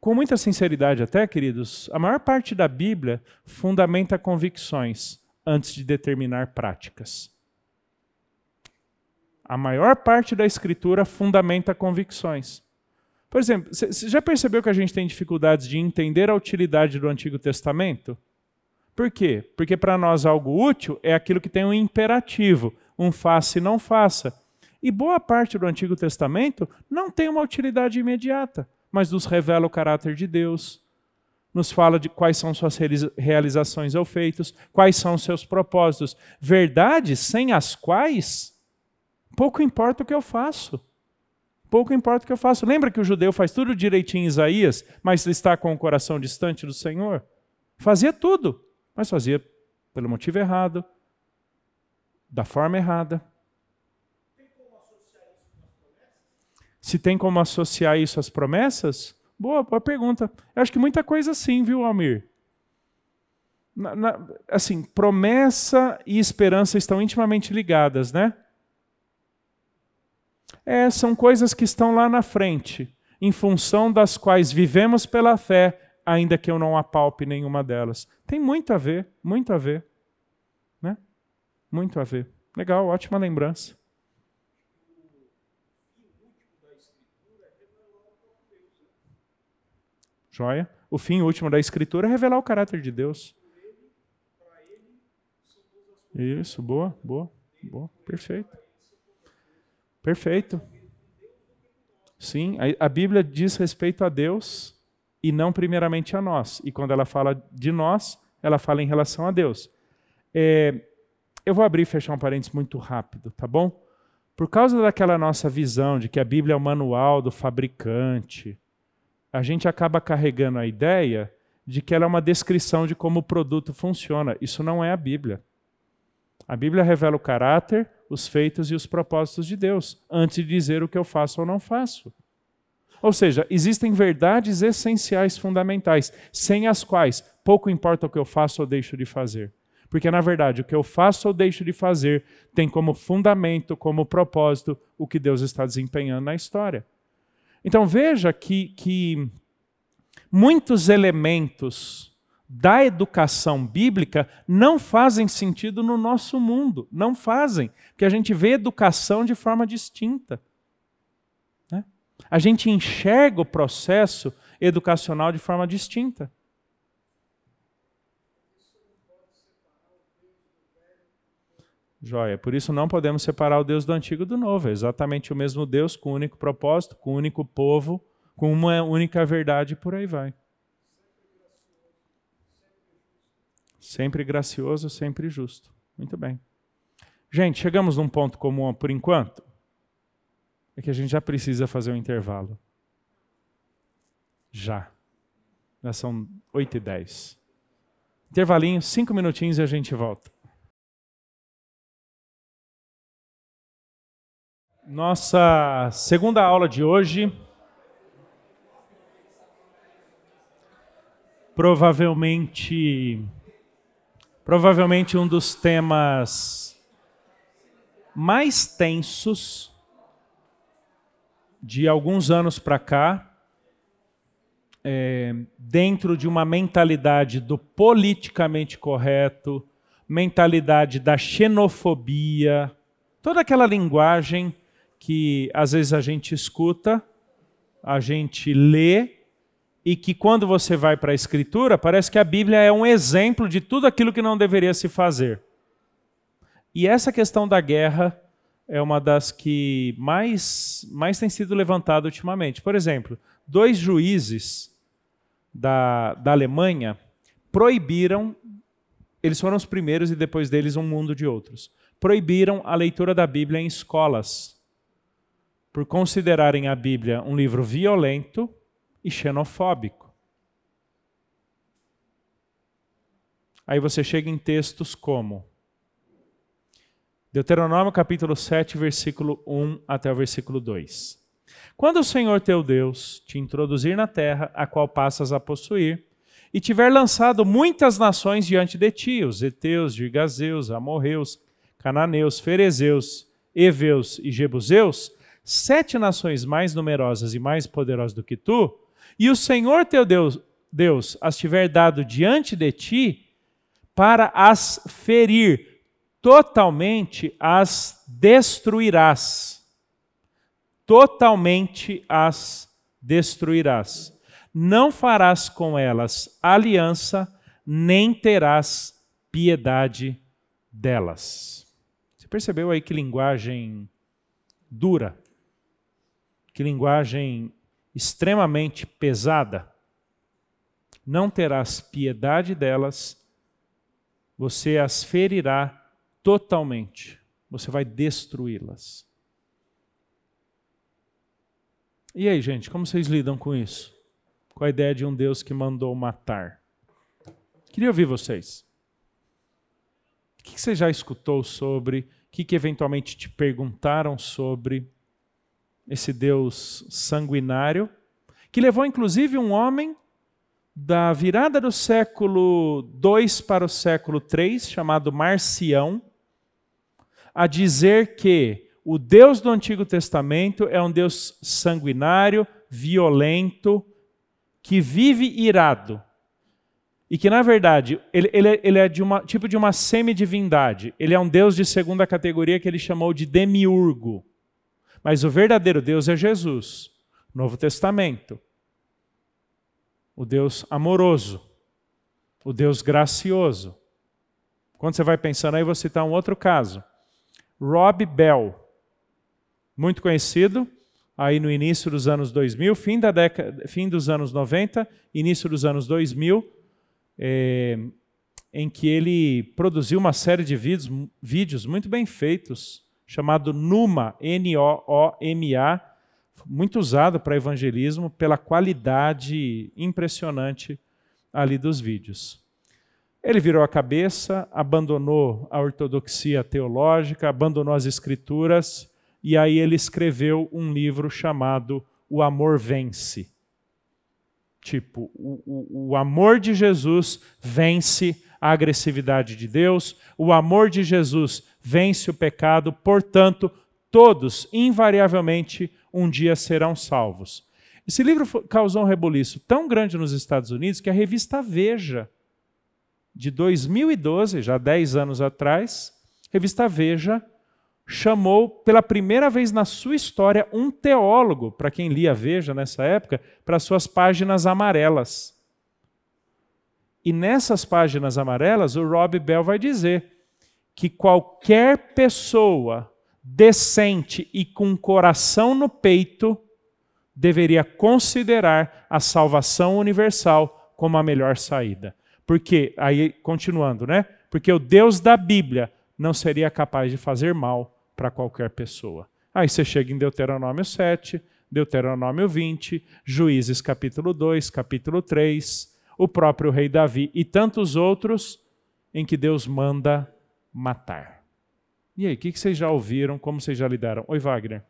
Com muita sinceridade, até, queridos, a maior parte da Bíblia fundamenta convicções antes de determinar práticas. A maior parte da Escritura fundamenta convicções. Por exemplo, você já percebeu que a gente tem dificuldades de entender a utilidade do Antigo Testamento? Por quê? Porque para nós algo útil é aquilo que tem um imperativo, um faça e não faça. E boa parte do Antigo Testamento não tem uma utilidade imediata, mas nos revela o caráter de Deus, nos fala de quais são suas realizações ou feitos, quais são seus propósitos. Verdades sem as quais pouco importa o que eu faço. Pouco importa o que eu faço. Lembra que o judeu faz tudo direitinho em Isaías, mas está com o coração distante do Senhor? Fazia tudo, mas fazia pelo motivo errado, da forma errada. Se tem como associar isso às promessas? Boa, boa pergunta. Eu acho que muita coisa sim, viu, Almir? Na, na, assim, promessa e esperança estão intimamente ligadas, né? É, são coisas que estão lá na frente, em função das quais vivemos pela fé, ainda que eu não apalpe nenhuma delas. Tem muito a ver, muito a ver. Né? Muito a ver. Legal, ótima lembrança. Joia? O fim último da Escritura é revelar o caráter de Deus. Isso, boa, boa, boa, perfeito. Perfeito. Sim, a, Bíblia diz respeito a Deus e não primeiramente a nós. E quando ela fala de nós, ela fala em relação a Deus. É, eu vou abrir e fechar um parênteses muito rápido, tá bom? Por causa daquela nossa visão de que a Bíblia é o manual do fabricante, a gente acaba carregando a ideia de que ela é uma descrição de como o produto funciona. Isso não é a Bíblia. A Bíblia revela o caráter, os feitos e os propósitos de Deus, antes de dizer o que eu faço ou não faço. Ou seja, existem verdades essenciais fundamentais, sem as quais pouco importa o que eu faço ou deixo de fazer. Porque, na verdade, o que eu faço ou deixo de fazer tem como fundamento, como propósito, o que Deus está desempenhando na história. Então veja que, que muitos elementos da educação bíblica não fazem sentido no nosso mundo. Não fazem. Porque a gente vê educação de forma distinta. Né? A gente enxerga o processo educacional de forma distinta. Joia. Por isso não podemos separar o Deus do antigo do novo. É exatamente o mesmo Deus, com um único propósito, com um único povo, com uma única verdade e por aí vai. Sempre gracioso, sempre justo. Muito bem. Gente, chegamos num ponto comum por enquanto. É que a gente já precisa fazer um intervalo. Já. Já são 8 e 10. Intervalinho, cinco minutinhos e a gente volta. Nossa segunda aula de hoje. Provavelmente provavelmente um dos temas mais tensos de alguns anos para cá, é, dentro de uma mentalidade do politicamente correto, mentalidade da xenofobia, toda aquela linguagem que às vezes a gente escuta, a gente lê e que quando você vai para a Escritura, parece que a Bíblia é um exemplo de tudo aquilo que não deveria se fazer. E essa questão da guerra é uma das que mais, mais tem sido levantada ultimamente. Por exemplo, dois juízes da, da Alemanha proibiram, eles foram os primeiros e depois deles um mundo de outros, proibiram a leitura da Bíblia em escolas, por considerarem a Bíblia um livro violento e xenofóbico. Aí você chega em textos como Deuteronômio capítulo 7, versículo 1 até o versículo 2. Quando o Senhor teu Deus te introduzir na terra a qual passas a possuir, e tiver lançado muitas nações diante de ti, os Eteus, Girgazeus, Amorreus, Cananeus, Ferezeus, Eveus e Jebuseus, sete nações mais numerosas e mais poderosas do que tu, e o Senhor teu Deus, Deus as tiver dado diante de ti, para as ferir, totalmente as destruirás. Totalmente as destruirás. Não farás com elas aliança, nem terás piedade delas. Você percebeu aí que linguagem dura? Que linguagem extremamente pesada, não terás piedade delas, você as ferirá totalmente, você vai destruí-las. E aí, gente, como vocês lidam com isso? Com a ideia de um Deus que mandou matar? Queria ouvir vocês. O que você já escutou sobre? O que, eventualmente te perguntaram sobre? Esse Deus sanguinário, que levou inclusive um homem da virada do século 2 para o século 3, chamado Marcião, a dizer que o Deus do Antigo Testamento é um Deus sanguinário, violento, que vive irado. E que, na verdade, ele, ele, ele é de tipo de uma semidivindade. Ele é um Deus de segunda categoria que ele chamou de demiurgo. Mas o verdadeiro Deus é Jesus, Novo Testamento. O Deus amoroso, o Deus gracioso. Quando você vai pensando aí, vou citar um outro caso. Rob Bell, muito conhecido, aí no início dos anos 2000, fim, da década, fim dos anos 90, início dos anos 2000, é, em que ele produziu uma série de vídeos, vídeos muito bem feitos chamado Numa, N-O-O-M-A, muito usado para evangelismo pela qualidade impressionante ali dos vídeos. Ele virou a cabeça, abandonou a ortodoxia teológica, abandonou as escrituras, e aí ele escreveu um livro chamado O Amor Vence. Tipo, o, o, o amor de Jesus vence a agressividade de Deus, o amor de Jesus vence o pecado, portanto, todos, invariavelmente, um dia serão salvos. Esse livro causou um rebuliço tão grande nos Estados Unidos que a revista Veja, de 2012, já 10 anos atrás, revista Veja chamou pela primeira vez na sua história um teólogo, para quem lia Veja nessa época, para suas páginas amarelas. E nessas páginas amarelas, o Rob Bell vai dizer que qualquer pessoa decente e com coração no peito deveria considerar a salvação universal como a melhor saída. Porque, aí continuando, né? Porque o Deus da Bíblia não seria capaz de fazer mal para qualquer pessoa. Aí você chega em Deuteronômio 7, Deuteronômio 20, Juízes capítulo 2, capítulo 3, o próprio rei Davi e tantos outros em que Deus manda matar. E aí, o que vocês já ouviram? Como vocês já lidaram? Oi, Wagner.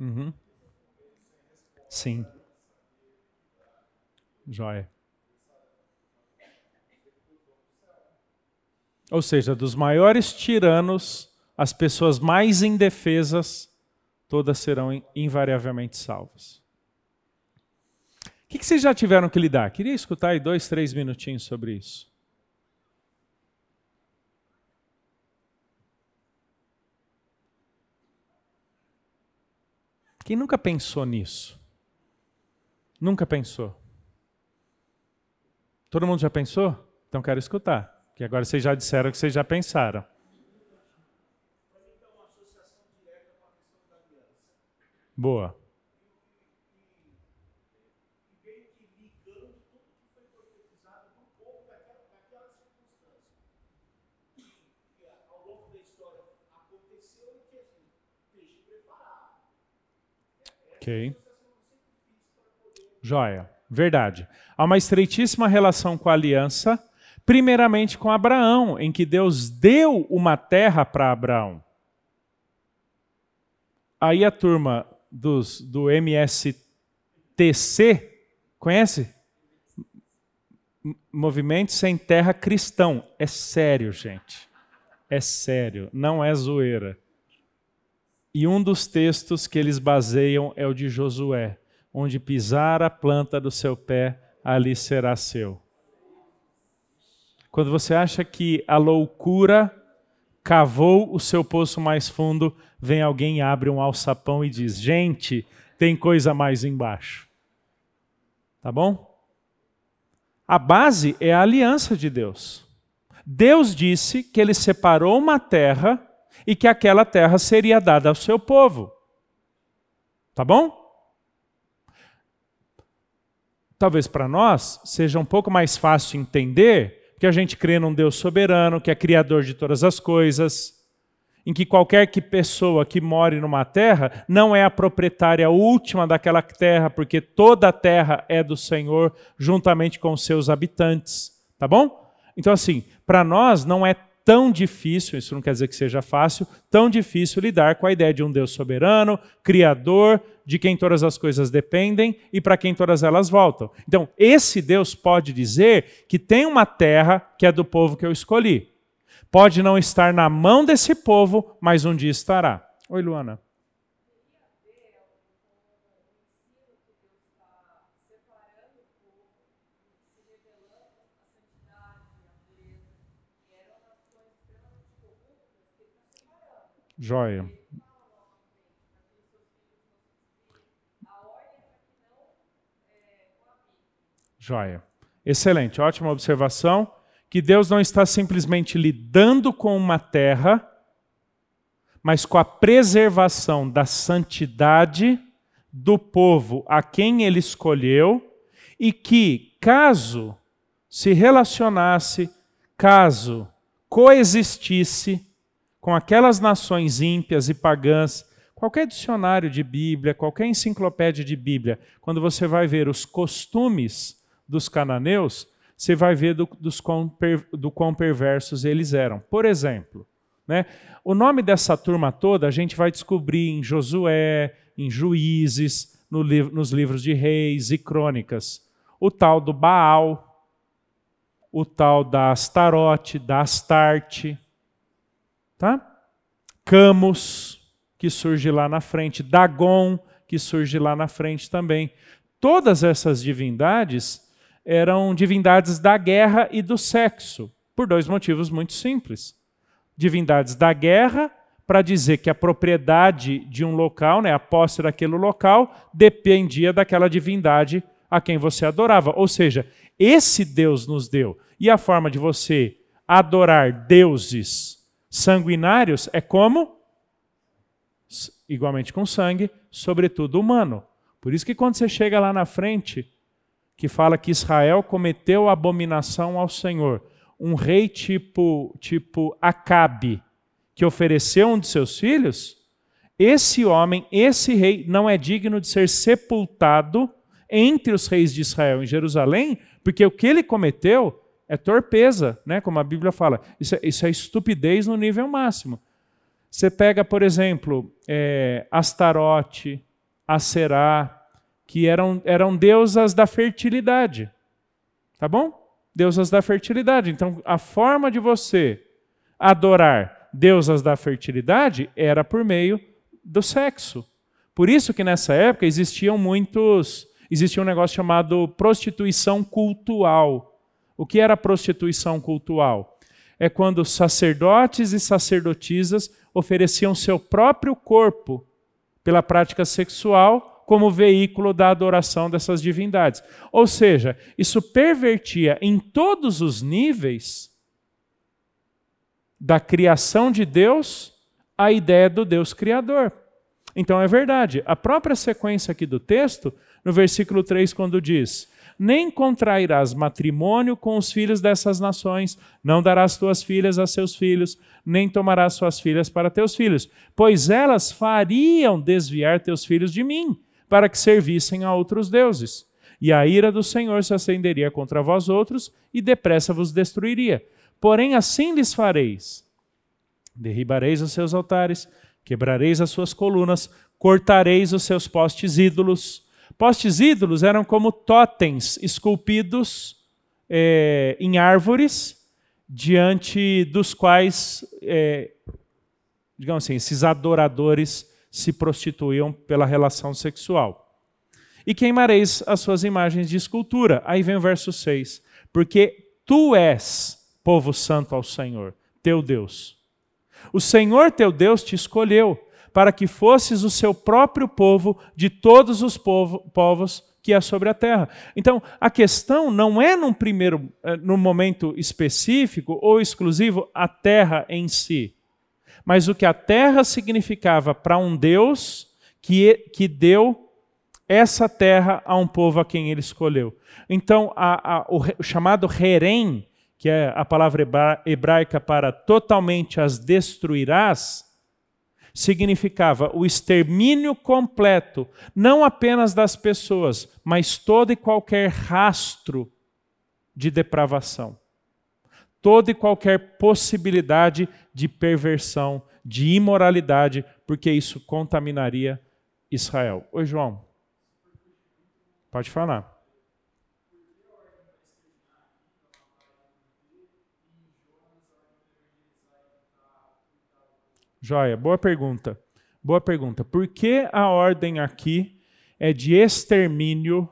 Uhum. Sim. Joia. Ou seja, dos maiores tiranos, as pessoas mais indefesas, todas serão invariavelmente salvas. O que, que vocês já tiveram que lidar? Queria escutar aí dois, três minutinhos sobre isso. Quem nunca pensou nisso? Nunca pensou? Todo mundo já pensou? Então quero escutar. Que agora vocês já disseram que vocês já pensaram. Boa. Ok. Joia. Verdade. Há uma estreitíssima relação com a aliança, primeiramente com Abraão, em que Deus deu uma terra para Abraão. Aí a turma dos, do MSTC, conhece? Movimento Sem Terra Cristão. É sério, gente. É sério, não é zoeira. E um dos textos que eles baseiam é o de Josué, onde pisar a planta do seu pé, ali será seu. Quando você acha que a loucura cavou o seu poço mais fundo, vem alguém, abre um alçapão e diz: Gente, tem coisa mais embaixo. Tá bom? A base é a aliança de Deus. Deus disse que ele separou uma terra e que aquela terra seria dada ao seu povo. Tá bom? Talvez para nós seja um pouco mais fácil entender, porque a gente crê num Deus soberano, que é criador de todas as coisas, em que qualquer que pessoa que more numa terra não é a proprietária última daquela terra, porque toda a terra é do Senhor, juntamente com os seus habitantes. Tá bom? Então, assim, para nós não é tão difícil, isso não quer dizer que seja fácil, tão difícil lidar com a ideia de um Deus soberano, criador, de quem todas as coisas dependem e para quem todas elas voltam. Então, esse Deus pode dizer que tem uma terra que é do povo que eu escolhi. Pode não estar na mão desse povo, mas um dia estará. Oi, Luana. Joia. Joia. Excelente, ótima observação. Que Deus não está simplesmente lidando com uma terra, mas com a preservação da santidade do povo a quem ele escolheu, e que, caso se relacionasse, caso coexistisse, com aquelas nações ímpias e pagãs, qualquer dicionário de Bíblia, qualquer enciclopédia de Bíblia, quando você vai ver os costumes dos cananeus, você vai ver do, dos quão, per, do quão perversos eles eram. Por exemplo, né, o nome dessa turma toda a gente vai descobrir em Josué, em Juízes, no, nos livros de Reis e Crônicas. O tal do Baal, o tal da Astarote, da Astarte, Tá? Camus, que surge lá na frente, Dagon, que surge lá na frente também. Todas essas divindades eram divindades da guerra e do sexo, por dois motivos muito simples. Divindades da guerra, para dizer que a propriedade de um local, né, a posse daquele local, dependia daquela divindade a quem você adorava. Ou seja, esse Deus nos deu. E a forma de você adorar deuses sanguinários é como? Igualmente com sangue, sobretudo humano. Por isso que quando você chega lá na frente, que fala que Israel cometeu abominação ao Senhor, um rei tipo, tipo Acabe, que ofereceu um de seus filhos, esse homem, esse rei, não é digno de ser sepultado entre os reis de Israel em Jerusalém, porque o que ele cometeu é torpeza, né? como a Bíblia fala. Isso é, isso é estupidez no nível máximo. Você pega, por exemplo, é, Astarote, Aserá, que eram, eram deusas da fertilidade. Tá bom? Deusas da fertilidade. Então, a forma de você adorar deusas da fertilidade era por meio do sexo. Por isso que nessa época existiam muitos, existia um negócio chamado prostituição cultual. O que era prostituição cultual? É quando sacerdotes e sacerdotisas ofereciam seu próprio corpo pela prática sexual como veículo da adoração dessas divindades. Ou seja, isso pervertia em todos os níveis da criação de Deus a ideia do Deus criador. Então é verdade. A própria sequência aqui do texto, no versículo 3, quando diz: Nem contrairás matrimônio com os filhos dessas nações, não darás tuas filhas a seus filhos, nem tomarás suas filhas para teus filhos, pois elas fariam desviar teus filhos de mim, para que servissem a outros deuses. E a ira do Senhor se acenderia contra vós outros, e depressa vos destruiria. Porém, assim lhes fareis: derribareis os seus altares, quebrareis as suas colunas, cortareis os seus postes ídolos. Postes ídolos eram como totens esculpidos é, em árvores, diante dos quais, é, digamos assim, esses adoradores se prostituíam pela relação sexual. E queimareis as suas imagens de escultura. Aí vem o verso 6. Porque tu és povo santo ao Senhor, teu Deus. O Senhor teu Deus te escolheu para que fosses o seu próprio povo de todos os povo, povos que há sobre a terra. Então, a questão não é num primeiro, eh, num momento específico ou exclusivo a terra em si, mas o que a terra significava para um Deus que, que deu essa terra a um povo a quem ele escolheu. Então, a, a, o, o chamado Herem, que é a palavra hebraica para totalmente as destruirás, significava o extermínio completo, não apenas das pessoas, mas todo e qualquer rastro de depravação. Toda e qualquer possibilidade de perversão, de imoralidade, porque isso contaminaria Israel. Oi, João. Pode falar. Joia, boa pergunta. Boa pergunta. Por que a ordem aqui é de extermínio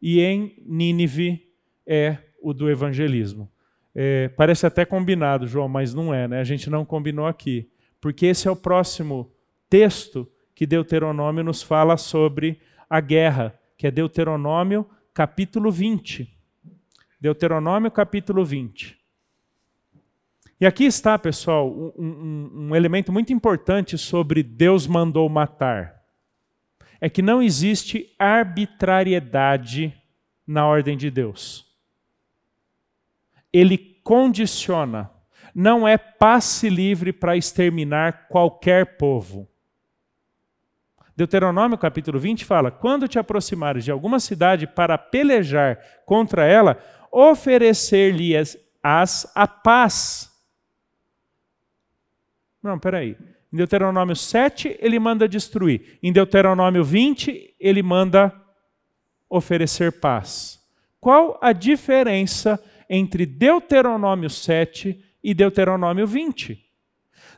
e em Nínive é o do evangelismo? É, parece até combinado, João, mas não é, né? A gente não combinou aqui. Porque esse é o próximo texto que Deuteronômio nos fala sobre a guerra, que é Deuteronômio capítulo 20. Deuteronômio capítulo 20. E aqui está, pessoal, um, um, um, elemento muito importante sobre Deus mandou matar. É que não existe arbitrariedade na ordem de Deus. Ele condiciona. Não é passe livre para exterminar qualquer povo. Deuteronômio capítulo 20 fala: Quando te aproximares de alguma cidade para pelejar contra ela, oferecer-lhes a paz não, peraí. Em Deuteronômio 7, ele manda destruir. Em Deuteronômio 20, ele manda oferecer paz. Qual a diferença entre Deuteronômio 7 e Deuteronômio 20?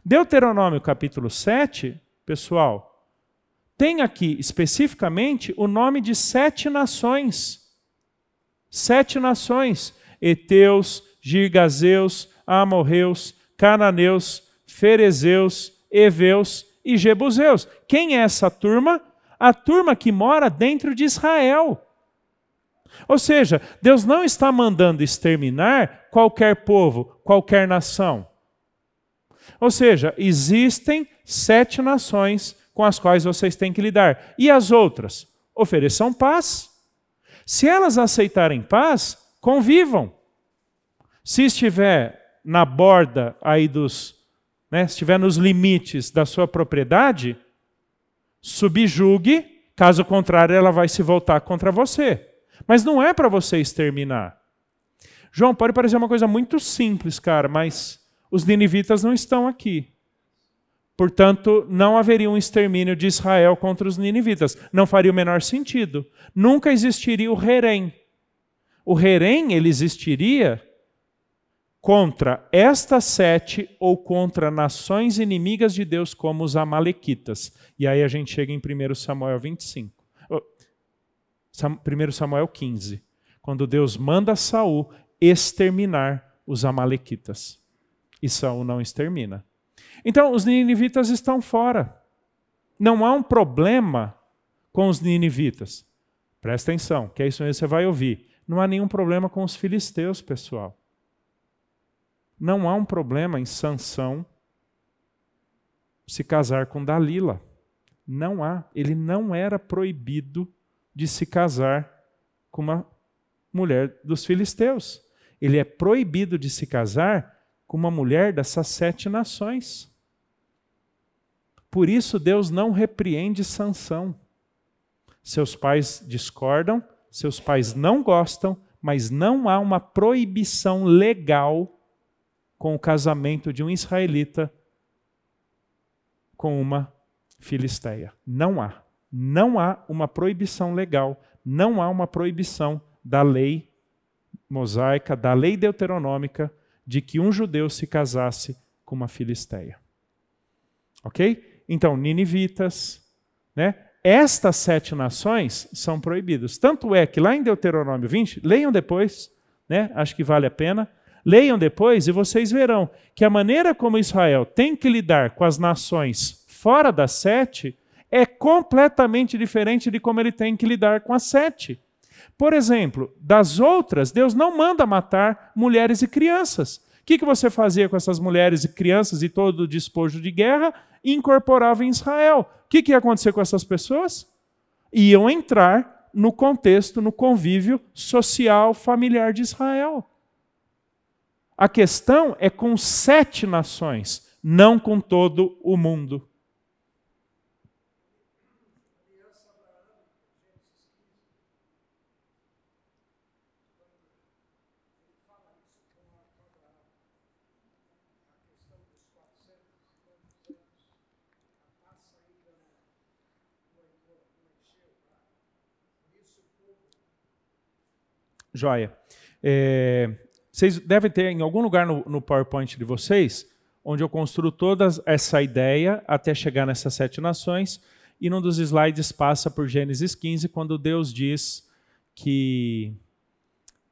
Deuteronômio capítulo 7, pessoal, tem aqui especificamente o nome de sete nações. Sete nações: Eteus, Girgazeus, Amorreus, Cananeus, Ferezeus, heveus e jebuseus. Quem é essa turma? A turma que mora dentro de Israel. Ou seja, Deus não está mandando exterminar qualquer povo, qualquer nação. Ou seja, existem sete nações com as quais vocês têm que lidar. E as outras? Ofereçam paz. Se elas aceitarem paz, convivam. Se estiver na borda aí dos, né, estiver nos limites da sua propriedade, subjugue, caso contrário ela vai se voltar contra você. Mas não é para você exterminar. João, pode parecer uma coisa muito simples, cara, mas os ninivitas não estão aqui. Portanto, não haveria um extermínio de Israel contra os ninivitas. Não faria o menor sentido. Nunca existiria o Herem. O Herem, ele existiria contra estas sete ou contra nações inimigas de Deus como os amalequitas. E aí a gente chega em 1 Samuel 25. 1 Samuel 15, quando Deus manda Saul exterminar os amalequitas. E Saul não extermina. Então, os ninivitas estão fora. Não há um problema com os ninivitas. Presta atenção, que é isso mesmo que você vai ouvir. Não há nenhum problema com os filisteus, pessoal. Não há um problema em Sansão se casar com Dalila. Não há. Ele não era proibido de se casar com uma mulher dos filisteus. Ele é proibido de se casar com uma mulher dessas sete nações. Por isso Deus não repreende Sansão. Seus pais discordam, seus pais não gostam, mas não há uma proibição legal com o casamento de um israelita com uma filisteia. Não há. Não há uma proibição legal, não há uma proibição da lei mosaica, da lei deuteronômica de que um judeu se casasse com uma filisteia. Ok? Então, ninivitas, né? Estas sete nações são proibidas. Tanto é que lá em Deuteronômio 20, leiam depois, né? Acho que vale a pena. Leiam depois e vocês verão que a maneira como Israel tem que lidar com as nações fora das sete é completamente diferente de como ele tem que lidar com as sete. Por exemplo, das outras, Deus não manda matar mulheres e crianças. O que, você fazia com essas mulheres e crianças e todo o despojo de guerra? Incorporava em Israel. O que, que ia acontecer com essas pessoas? Iam entrar no contexto, no convívio social, familiar de Israel. A questão é com sete nações, não com todo o mundo. Joia. É, vocês devem ter em algum lugar no, no, PowerPoint de vocês, onde eu construo toda essa ideia até chegar nessas sete nações, e num dos slides passa por Gênesis 15, quando Deus diz que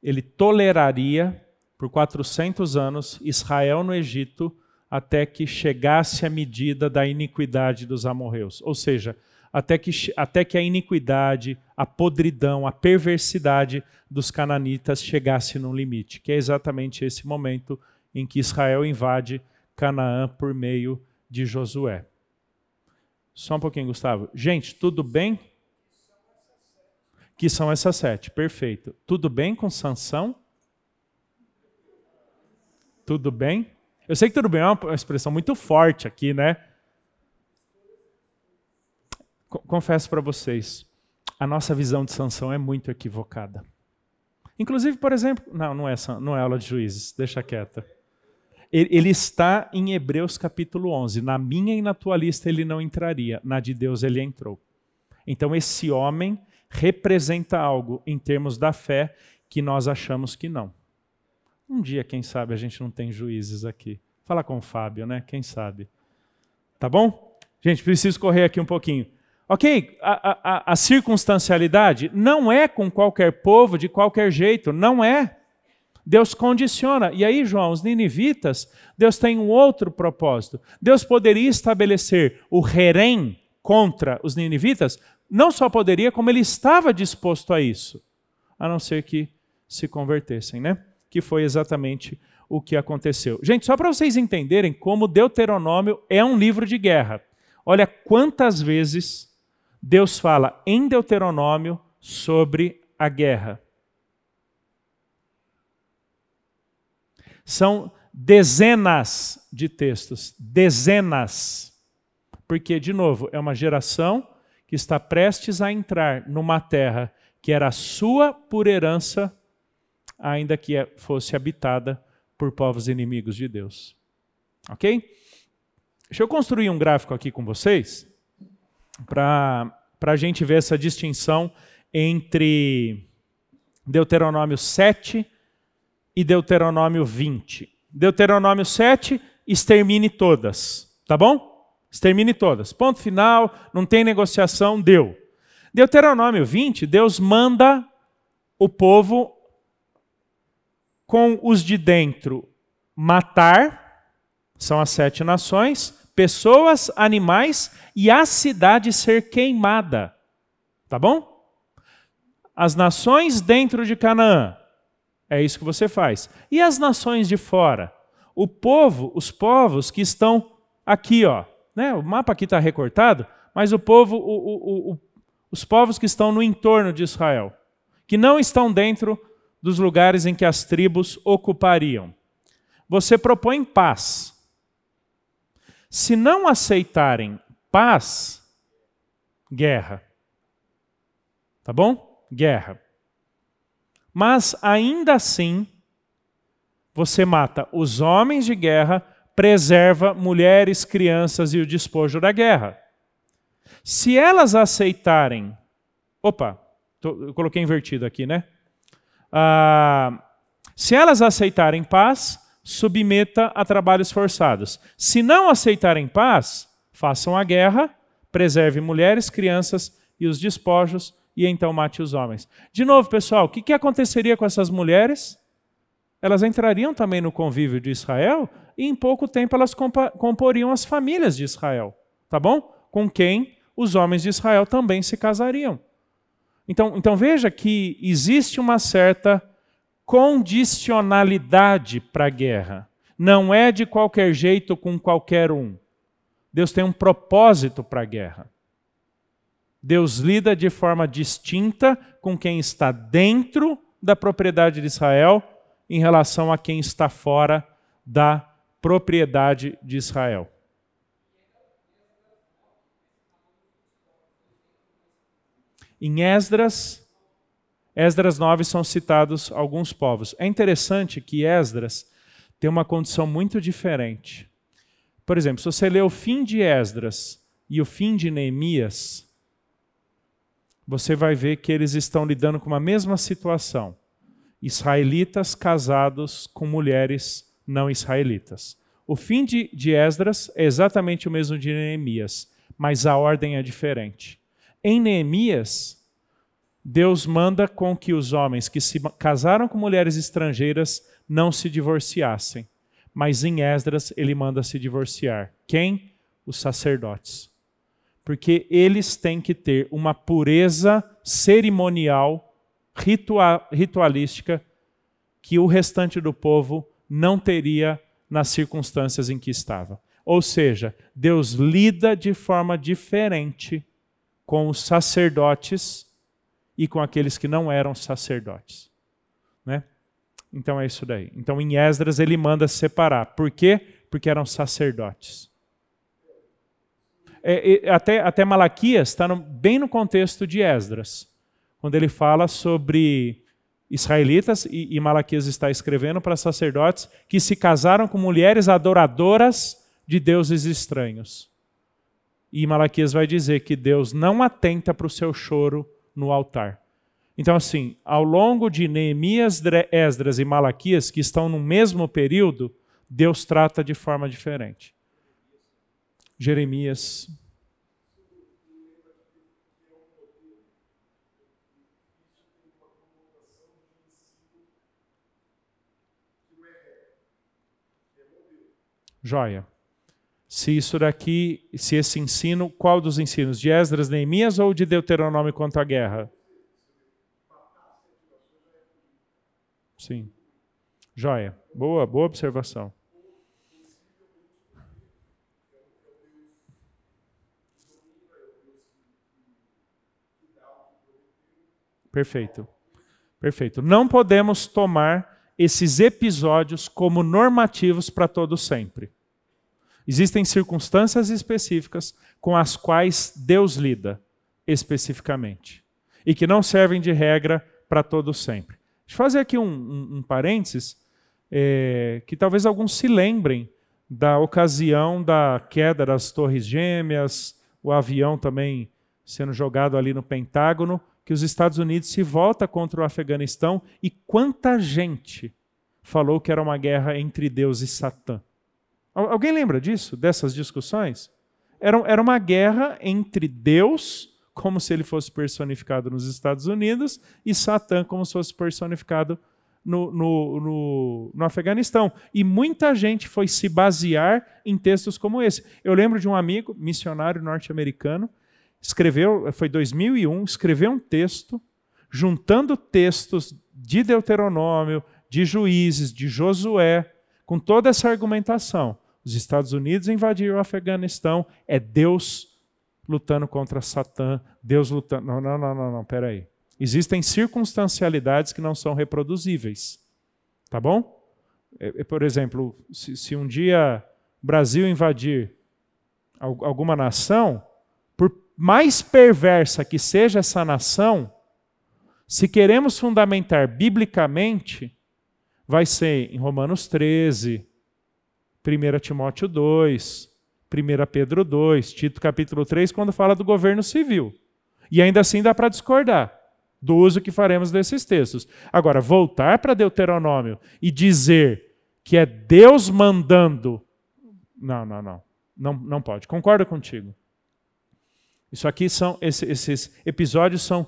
ele toleraria por 400 anos Israel no Egito até que chegasse a medida da iniquidade dos amorreus. Ou seja, até que, até que a iniquidade, a podridão, a perversidade dos cananitas chegasse num limite, que é exatamente esse momento em que Israel invade Canaã por meio de Josué. Só um pouquinho, Gustavo. Gente, tudo bem? Que são essas sete, perfeito. Tudo bem com Sansão? Tudo bem? Eu sei que tudo bem é uma expressão muito forte aqui, né? Confesso para vocês, a nossa visão de sanção é muito equivocada. Inclusive, por exemplo, não, não é, não é aula de juízes, deixa quieta. Ele está em Hebreus capítulo 11. Na minha e na tua lista ele não entraria, na de Deus ele entrou. Então, esse homem representa algo em termos da fé que nós achamos que não. Um dia, quem sabe, a gente não tem juízes aqui. Fala com o Fábio, né? Quem sabe. Tá bom? Gente, preciso correr aqui um pouquinho. Ok, a, a, a, circunstancialidade não é com qualquer povo, de qualquer jeito, não é. Deus condiciona. E aí, João, os ninivitas, Deus tem um outro propósito. Deus poderia estabelecer o herém contra os ninivitas, não só poderia, como ele estava disposto a isso, a não ser que se convertessem, né? Que foi exatamente o que aconteceu. Gente, só para vocês entenderem como Deuteronômio é um livro de guerra. Olha quantas vezes Deus fala em Deuteronômio sobre a guerra. São dezenas de textos, dezenas. Porque, de novo, é uma geração que está prestes a entrar numa terra que era sua por herança, ainda que fosse habitada por povos inimigos de Deus. Ok? Deixa eu construir um gráfico aqui com vocês, para a gente ver essa distinção entre Deuteronômio 7 e Deuteronômio 20. Deuteronômio 7, extermine todas, tá bom? Extermine todas. Ponto final, não tem negociação, deu. Deuteronômio 20, Deus manda o povo com os de dentro matar, são as sete nações, pessoas, animais e a cidade ser queimada. Tá bom? As nações dentro de Canaã, é isso que você faz. E as nações de fora? O povo, os povos que estão aqui, ó. Né? O mapa aqui está recortado, mas o povo, o, o, o, os povos que estão no entorno de Israel, que não estão dentro dos lugares em que as tribos ocupariam. Você propõe paz. Se não aceitarem paz, guerra. Tá bom? Guerra. Mas ainda assim, você mata os homens de guerra, preserva mulheres, crianças e o despojo da guerra. Se elas aceitarem. Opa, tô, eu coloquei invertido aqui, né? Ah, se elas aceitarem paz, submeta a trabalhos forçados. Se não aceitarem paz, façam a guerra, preserve mulheres, crianças e os despojos, e então mate os homens. De novo, pessoal, o que, que aconteceria com essas mulheres? Elas entrariam também no convívio de Israel e em pouco tempo elas comporiam as famílias de Israel, tá bom? Com quem os homens de Israel também se casariam. Então, então veja que existe uma certa condicionalidade para a guerra. Não é de qualquer jeito com qualquer um. Deus tem um propósito para a guerra. Deus lida de forma distinta com quem está dentro da propriedade de Israel em relação a quem está fora da propriedade de Israel. Em Esdras, Esdras 9 são citados alguns povos. É interessante que Esdras tem uma condição muito diferente. Por exemplo, se você ler o fim de Esdras e o fim de Neemias, você vai ver que eles estão lidando com uma mesma situação. Israelitas casados com mulheres não israelitas. O fim de, de Esdras é exatamente o mesmo de Neemias, mas a ordem é diferente. Em Neemias, Deus manda com que os homens que se casaram com mulheres estrangeiras não se divorciassem. Mas em Esdras ele manda se divorciar. Quem? Os sacerdotes porque eles têm que ter uma pureza cerimonial, ritualística, que o restante do povo não teria nas circunstâncias em que estava. Ou seja, Deus lida de forma diferente com os sacerdotes e com aqueles que não eram sacerdotes. Né? Então é isso daí. Então em Esdras ele manda separar. Por quê? Porque eram sacerdotes é, é, até, até Malaquias está bem no contexto de Esdras, quando ele fala sobre israelitas, e, e Malaquias está escrevendo para sacerdotes que se casaram com mulheres adoradoras de deuses estranhos. E Malaquias vai dizer que Deus não atenta para o seu choro no altar. Então, assim, ao longo de Neemias, Esdras e Malaquias, que estão no mesmo período, Deus trata de forma diferente. Jeremias. Joia. Se isso daqui, se esse ensino, qual dos ensinos? De Esdras, Neemias ou de Deuteronômio quanto à guerra? Sim. Joia. Boa, boa observação. Perfeito. Perfeito. Não podemos tomar esses episódios como normativos para todo sempre. Existem circunstâncias específicas com as quais Deus lida especificamente e que não servem de regra para todo sempre. Deixa eu fazer aqui um, um, um parênteses é, que talvez alguns se lembrem da ocasião da queda das Torres Gêmeas, o avião também sendo jogado ali no Pentágono que os Estados Unidos se volta contra o Afeganistão e quanta gente falou que era uma guerra entre Deus e Satã. Alguém lembra disso, dessas discussões? Era, era uma guerra entre Deus, como se ele fosse personificado nos Estados Unidos, e Satã, como se fosse personificado no, no, no, no, Afeganistão. E muita gente foi se basear em textos como esse. Eu lembro de um amigo, missionário norte-americano, escreveu, foi 2001, escreveu um texto juntando textos de Deuteronômio, de Juízes, de Josué, com toda essa argumentação. Os Estados Unidos invadiram o Afeganistão, é Deus lutando contra Satã, Deus lutando. Não, não, não, não, não, peraí. Existem circunstancialidades que não são reproduzíveis. Tá bom? É, é, por exemplo, se, se um dia o Brasil invadir alguma nação, mais perversa que seja essa nação, se queremos fundamentar biblicamente, vai ser em Romanos 13, 1 Timóteo 2, 1 Pedro 2, Tito capítulo 3, quando fala do governo civil. E ainda assim dá para discordar do uso que faremos desses textos. Agora, voltar para Deuteronômio e dizer que é Deus mandando. Não, não, não. Não, não pode. Concordo contigo. Isso aqui são esses episódios são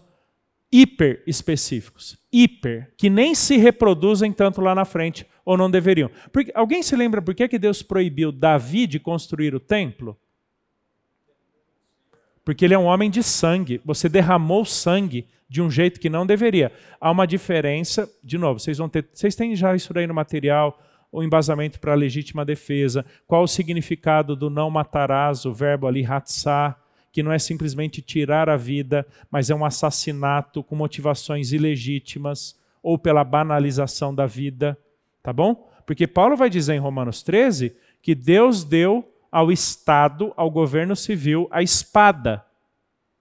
hiper específicos, hiper, que nem se reproduzem tanto lá na frente ou não deveriam. Porque, alguém se lembra por que, que Deus proibiu Davi de construir o templo? Porque ele é um homem de sangue. Você derramou sangue de um jeito que não deveria. Há uma diferença, de novo, vocês vão ter, vocês têm já isso aí no material, o embasamento para a legítima defesa, qual o significado do não matarás, o verbo ali ratzá, que não é simplesmente tirar a vida, mas é um assassinato com motivações ilegítimas ou pela banalização da vida, tá bom? Porque Paulo vai dizer em Romanos 13 que Deus deu ao Estado, ao governo civil, a espada,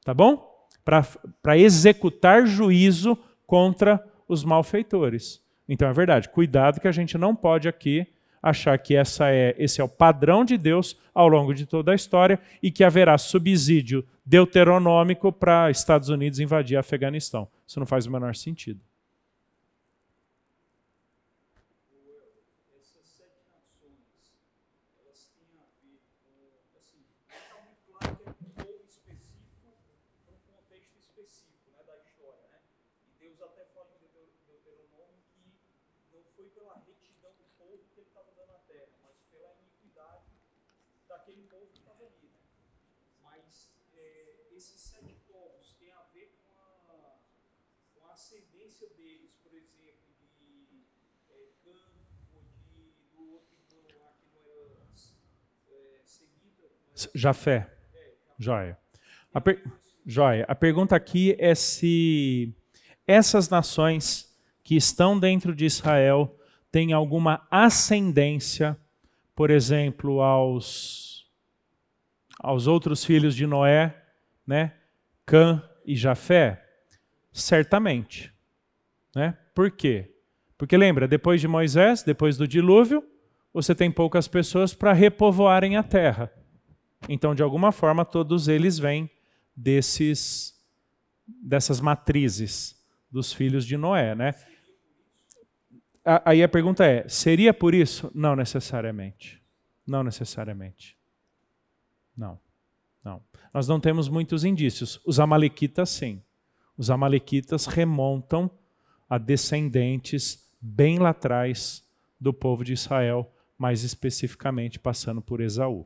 tá bom? Para executar juízo contra os malfeitores. Então é verdade, cuidado que a gente não pode aqui achar que essa é, esse é o padrão de Deus ao longo de toda a história e que haverá subsídio deuteronômico para Estados Unidos invadir Afeganistão. Isso não faz o menor sentido. Jafé. Joia. A per... Joia. A pergunta aqui é se essas nações que estão dentro de Israel têm alguma ascendência, por exemplo, aos, aos outros filhos de Noé, né? Cã e Jafé? Certamente. Né? Por quê? Porque lembra, depois de Moisés, depois do dilúvio, você tem poucas pessoas para repovoarem a terra. Então, de alguma forma, todos eles vêm desses dessas matrizes dos filhos de Noé, né? Aí a pergunta é: seria por isso? Não necessariamente. Não necessariamente. Não. Não. Nós não temos muitos indícios. Os amalequitas sim. Os amalequitas remontam a descendentes bem lá atrás do povo de Israel mais especificamente passando por Esaú.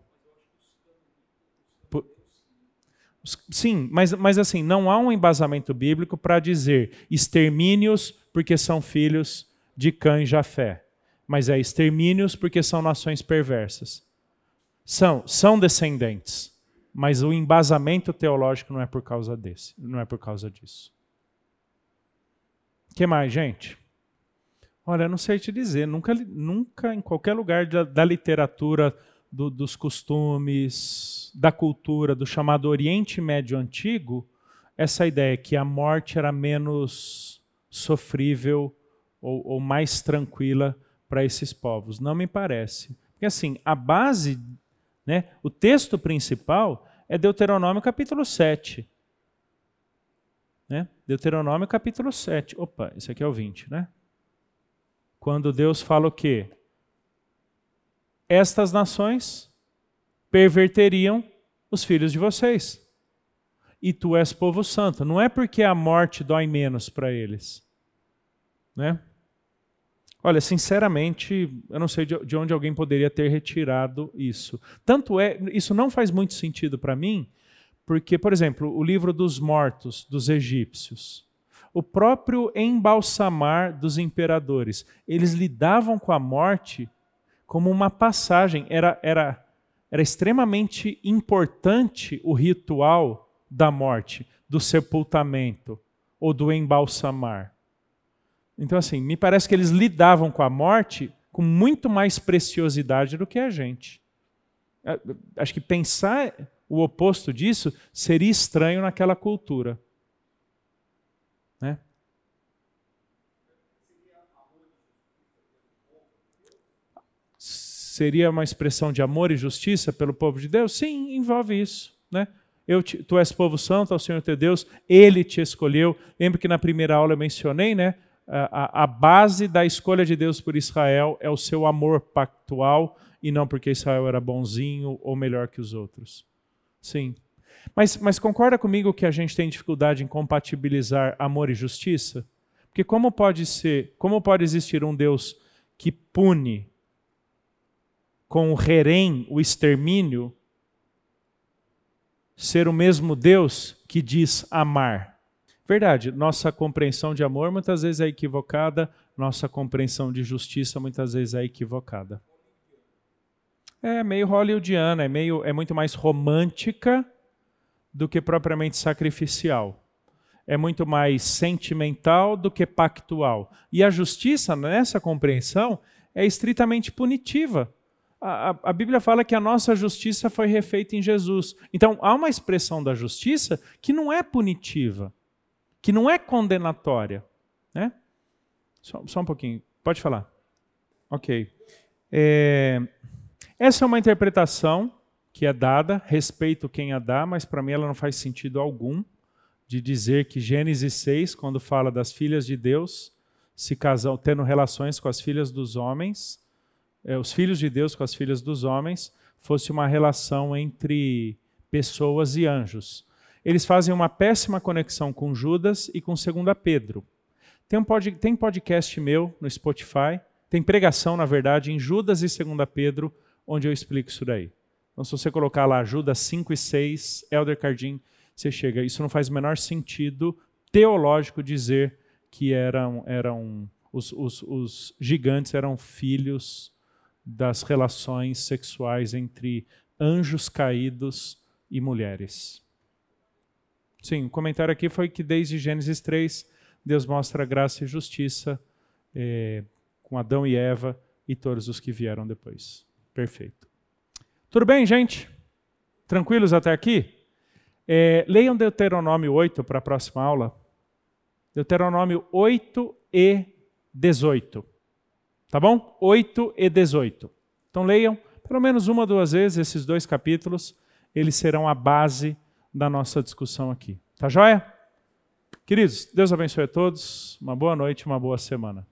Sim, mas, mas assim, não há um embasamento bíblico para dizer extermínios porque são filhos de Cã e Jafé, mas é extermínios porque são nações perversas. São, são descendentes, mas o embasamento teológico não é por causa desse, não é por causa disso. Que mais, gente? Olha, não sei te dizer, nunca, nunca em qualquer lugar da, da literatura, do, dos costumes, da cultura, do chamado Oriente Médio Antigo, essa ideia que a morte era menos sofrível ou, ou mais tranquila para esses povos. Não me parece. Porque assim, a base, né, o texto principal é Deuteronômio capítulo 7. Né? Deuteronômio capítulo 7. Opa, esse aqui é o 20, né? Quando Deus fala o quê? Estas nações perverteriam os filhos de vocês. E tu és povo santo. Não é porque a morte dói menos para eles. Né? Olha, sinceramente, eu não sei de onde alguém poderia ter retirado isso. Tanto é, isso não faz muito sentido para mim, porque, por exemplo, o livro dos mortos dos egípcios o próprio embalsamar dos imperadores. Eles lidavam com a morte como uma passagem. Era, era, era extremamente importante o ritual da morte, do sepultamento ou do embalsamar. Então, assim, me parece que eles lidavam com a morte com muito mais preciosidade do que a gente. É, acho que pensar o oposto disso seria estranho naquela cultura. Né? Seria uma expressão de amor e justiça pelo povo de Deus? Sim, envolve isso. Né? Eu te, tu és povo santo ao Senhor teu Deus, Ele te escolheu. Lembra que na primeira aula eu mencionei, né? A, a, base da escolha de Deus por Israel é o seu amor pactual e não porque Israel era bonzinho ou melhor que os outros. Sim, mas, mas concorda comigo que a gente tem dificuldade em compatibilizar amor e justiça? Porque como pode ser, como pode existir um Deus que pune com o herém, o extermínio, ser o mesmo Deus que diz amar? Verdade, nossa compreensão de amor muitas vezes é equivocada, nossa compreensão de justiça muitas vezes é equivocada. É meio hollywoodiana, é meio é muito mais romântica do que propriamente sacrificial. É muito mais sentimental do que pactual. E a justiça, nessa compreensão, é estritamente punitiva. A, a, a, Bíblia fala que a nossa justiça foi refeita em Jesus. Então, há uma expressão da justiça que não é punitiva, que não é condenatória. Né? Só, só um pouquinho. Pode falar. Ok. É, essa é uma interpretação que é dada, respeito quem a dá, mas para mim ela não faz sentido algum de dizer que Gênesis 6, quando fala das filhas de Deus se casam, tendo relações com as filhas dos homens, é, os filhos de Deus com as filhas dos homens, fosse uma relação entre pessoas e anjos. Eles fazem uma péssima conexão com Judas e com 2 Pedro. Tem, um pod, tem podcast meu no Spotify, tem pregação, na verdade, em Judas e 2 Pedro, onde eu explico isso daí. Então, se você colocar lá Judas 5 e 6, Elder Cardim, você chega. Isso não faz o menor sentido teológico dizer que eram, eram os, os, os gigantes eram filhos das relações sexuais entre anjos caídos e mulheres. Sim, o comentário aqui foi que desde Gênesis 3, Deus mostra graça e justiça eh, com Adão e Eva e todos os que vieram depois. Perfeito. Tudo bem, gente? Tranquilos até aqui? É, leiam Deuteronômio 8 para a próxima aula. Deuteronômio 8 e 18. Tá bom? 8 e 18. Então leiam pelo menos uma ou duas vezes esses dois capítulos. Eles serão a base da nossa discussão aqui. Tá joia? Queridos, Deus abençoe a todos. Uma boa noite, uma boa semana.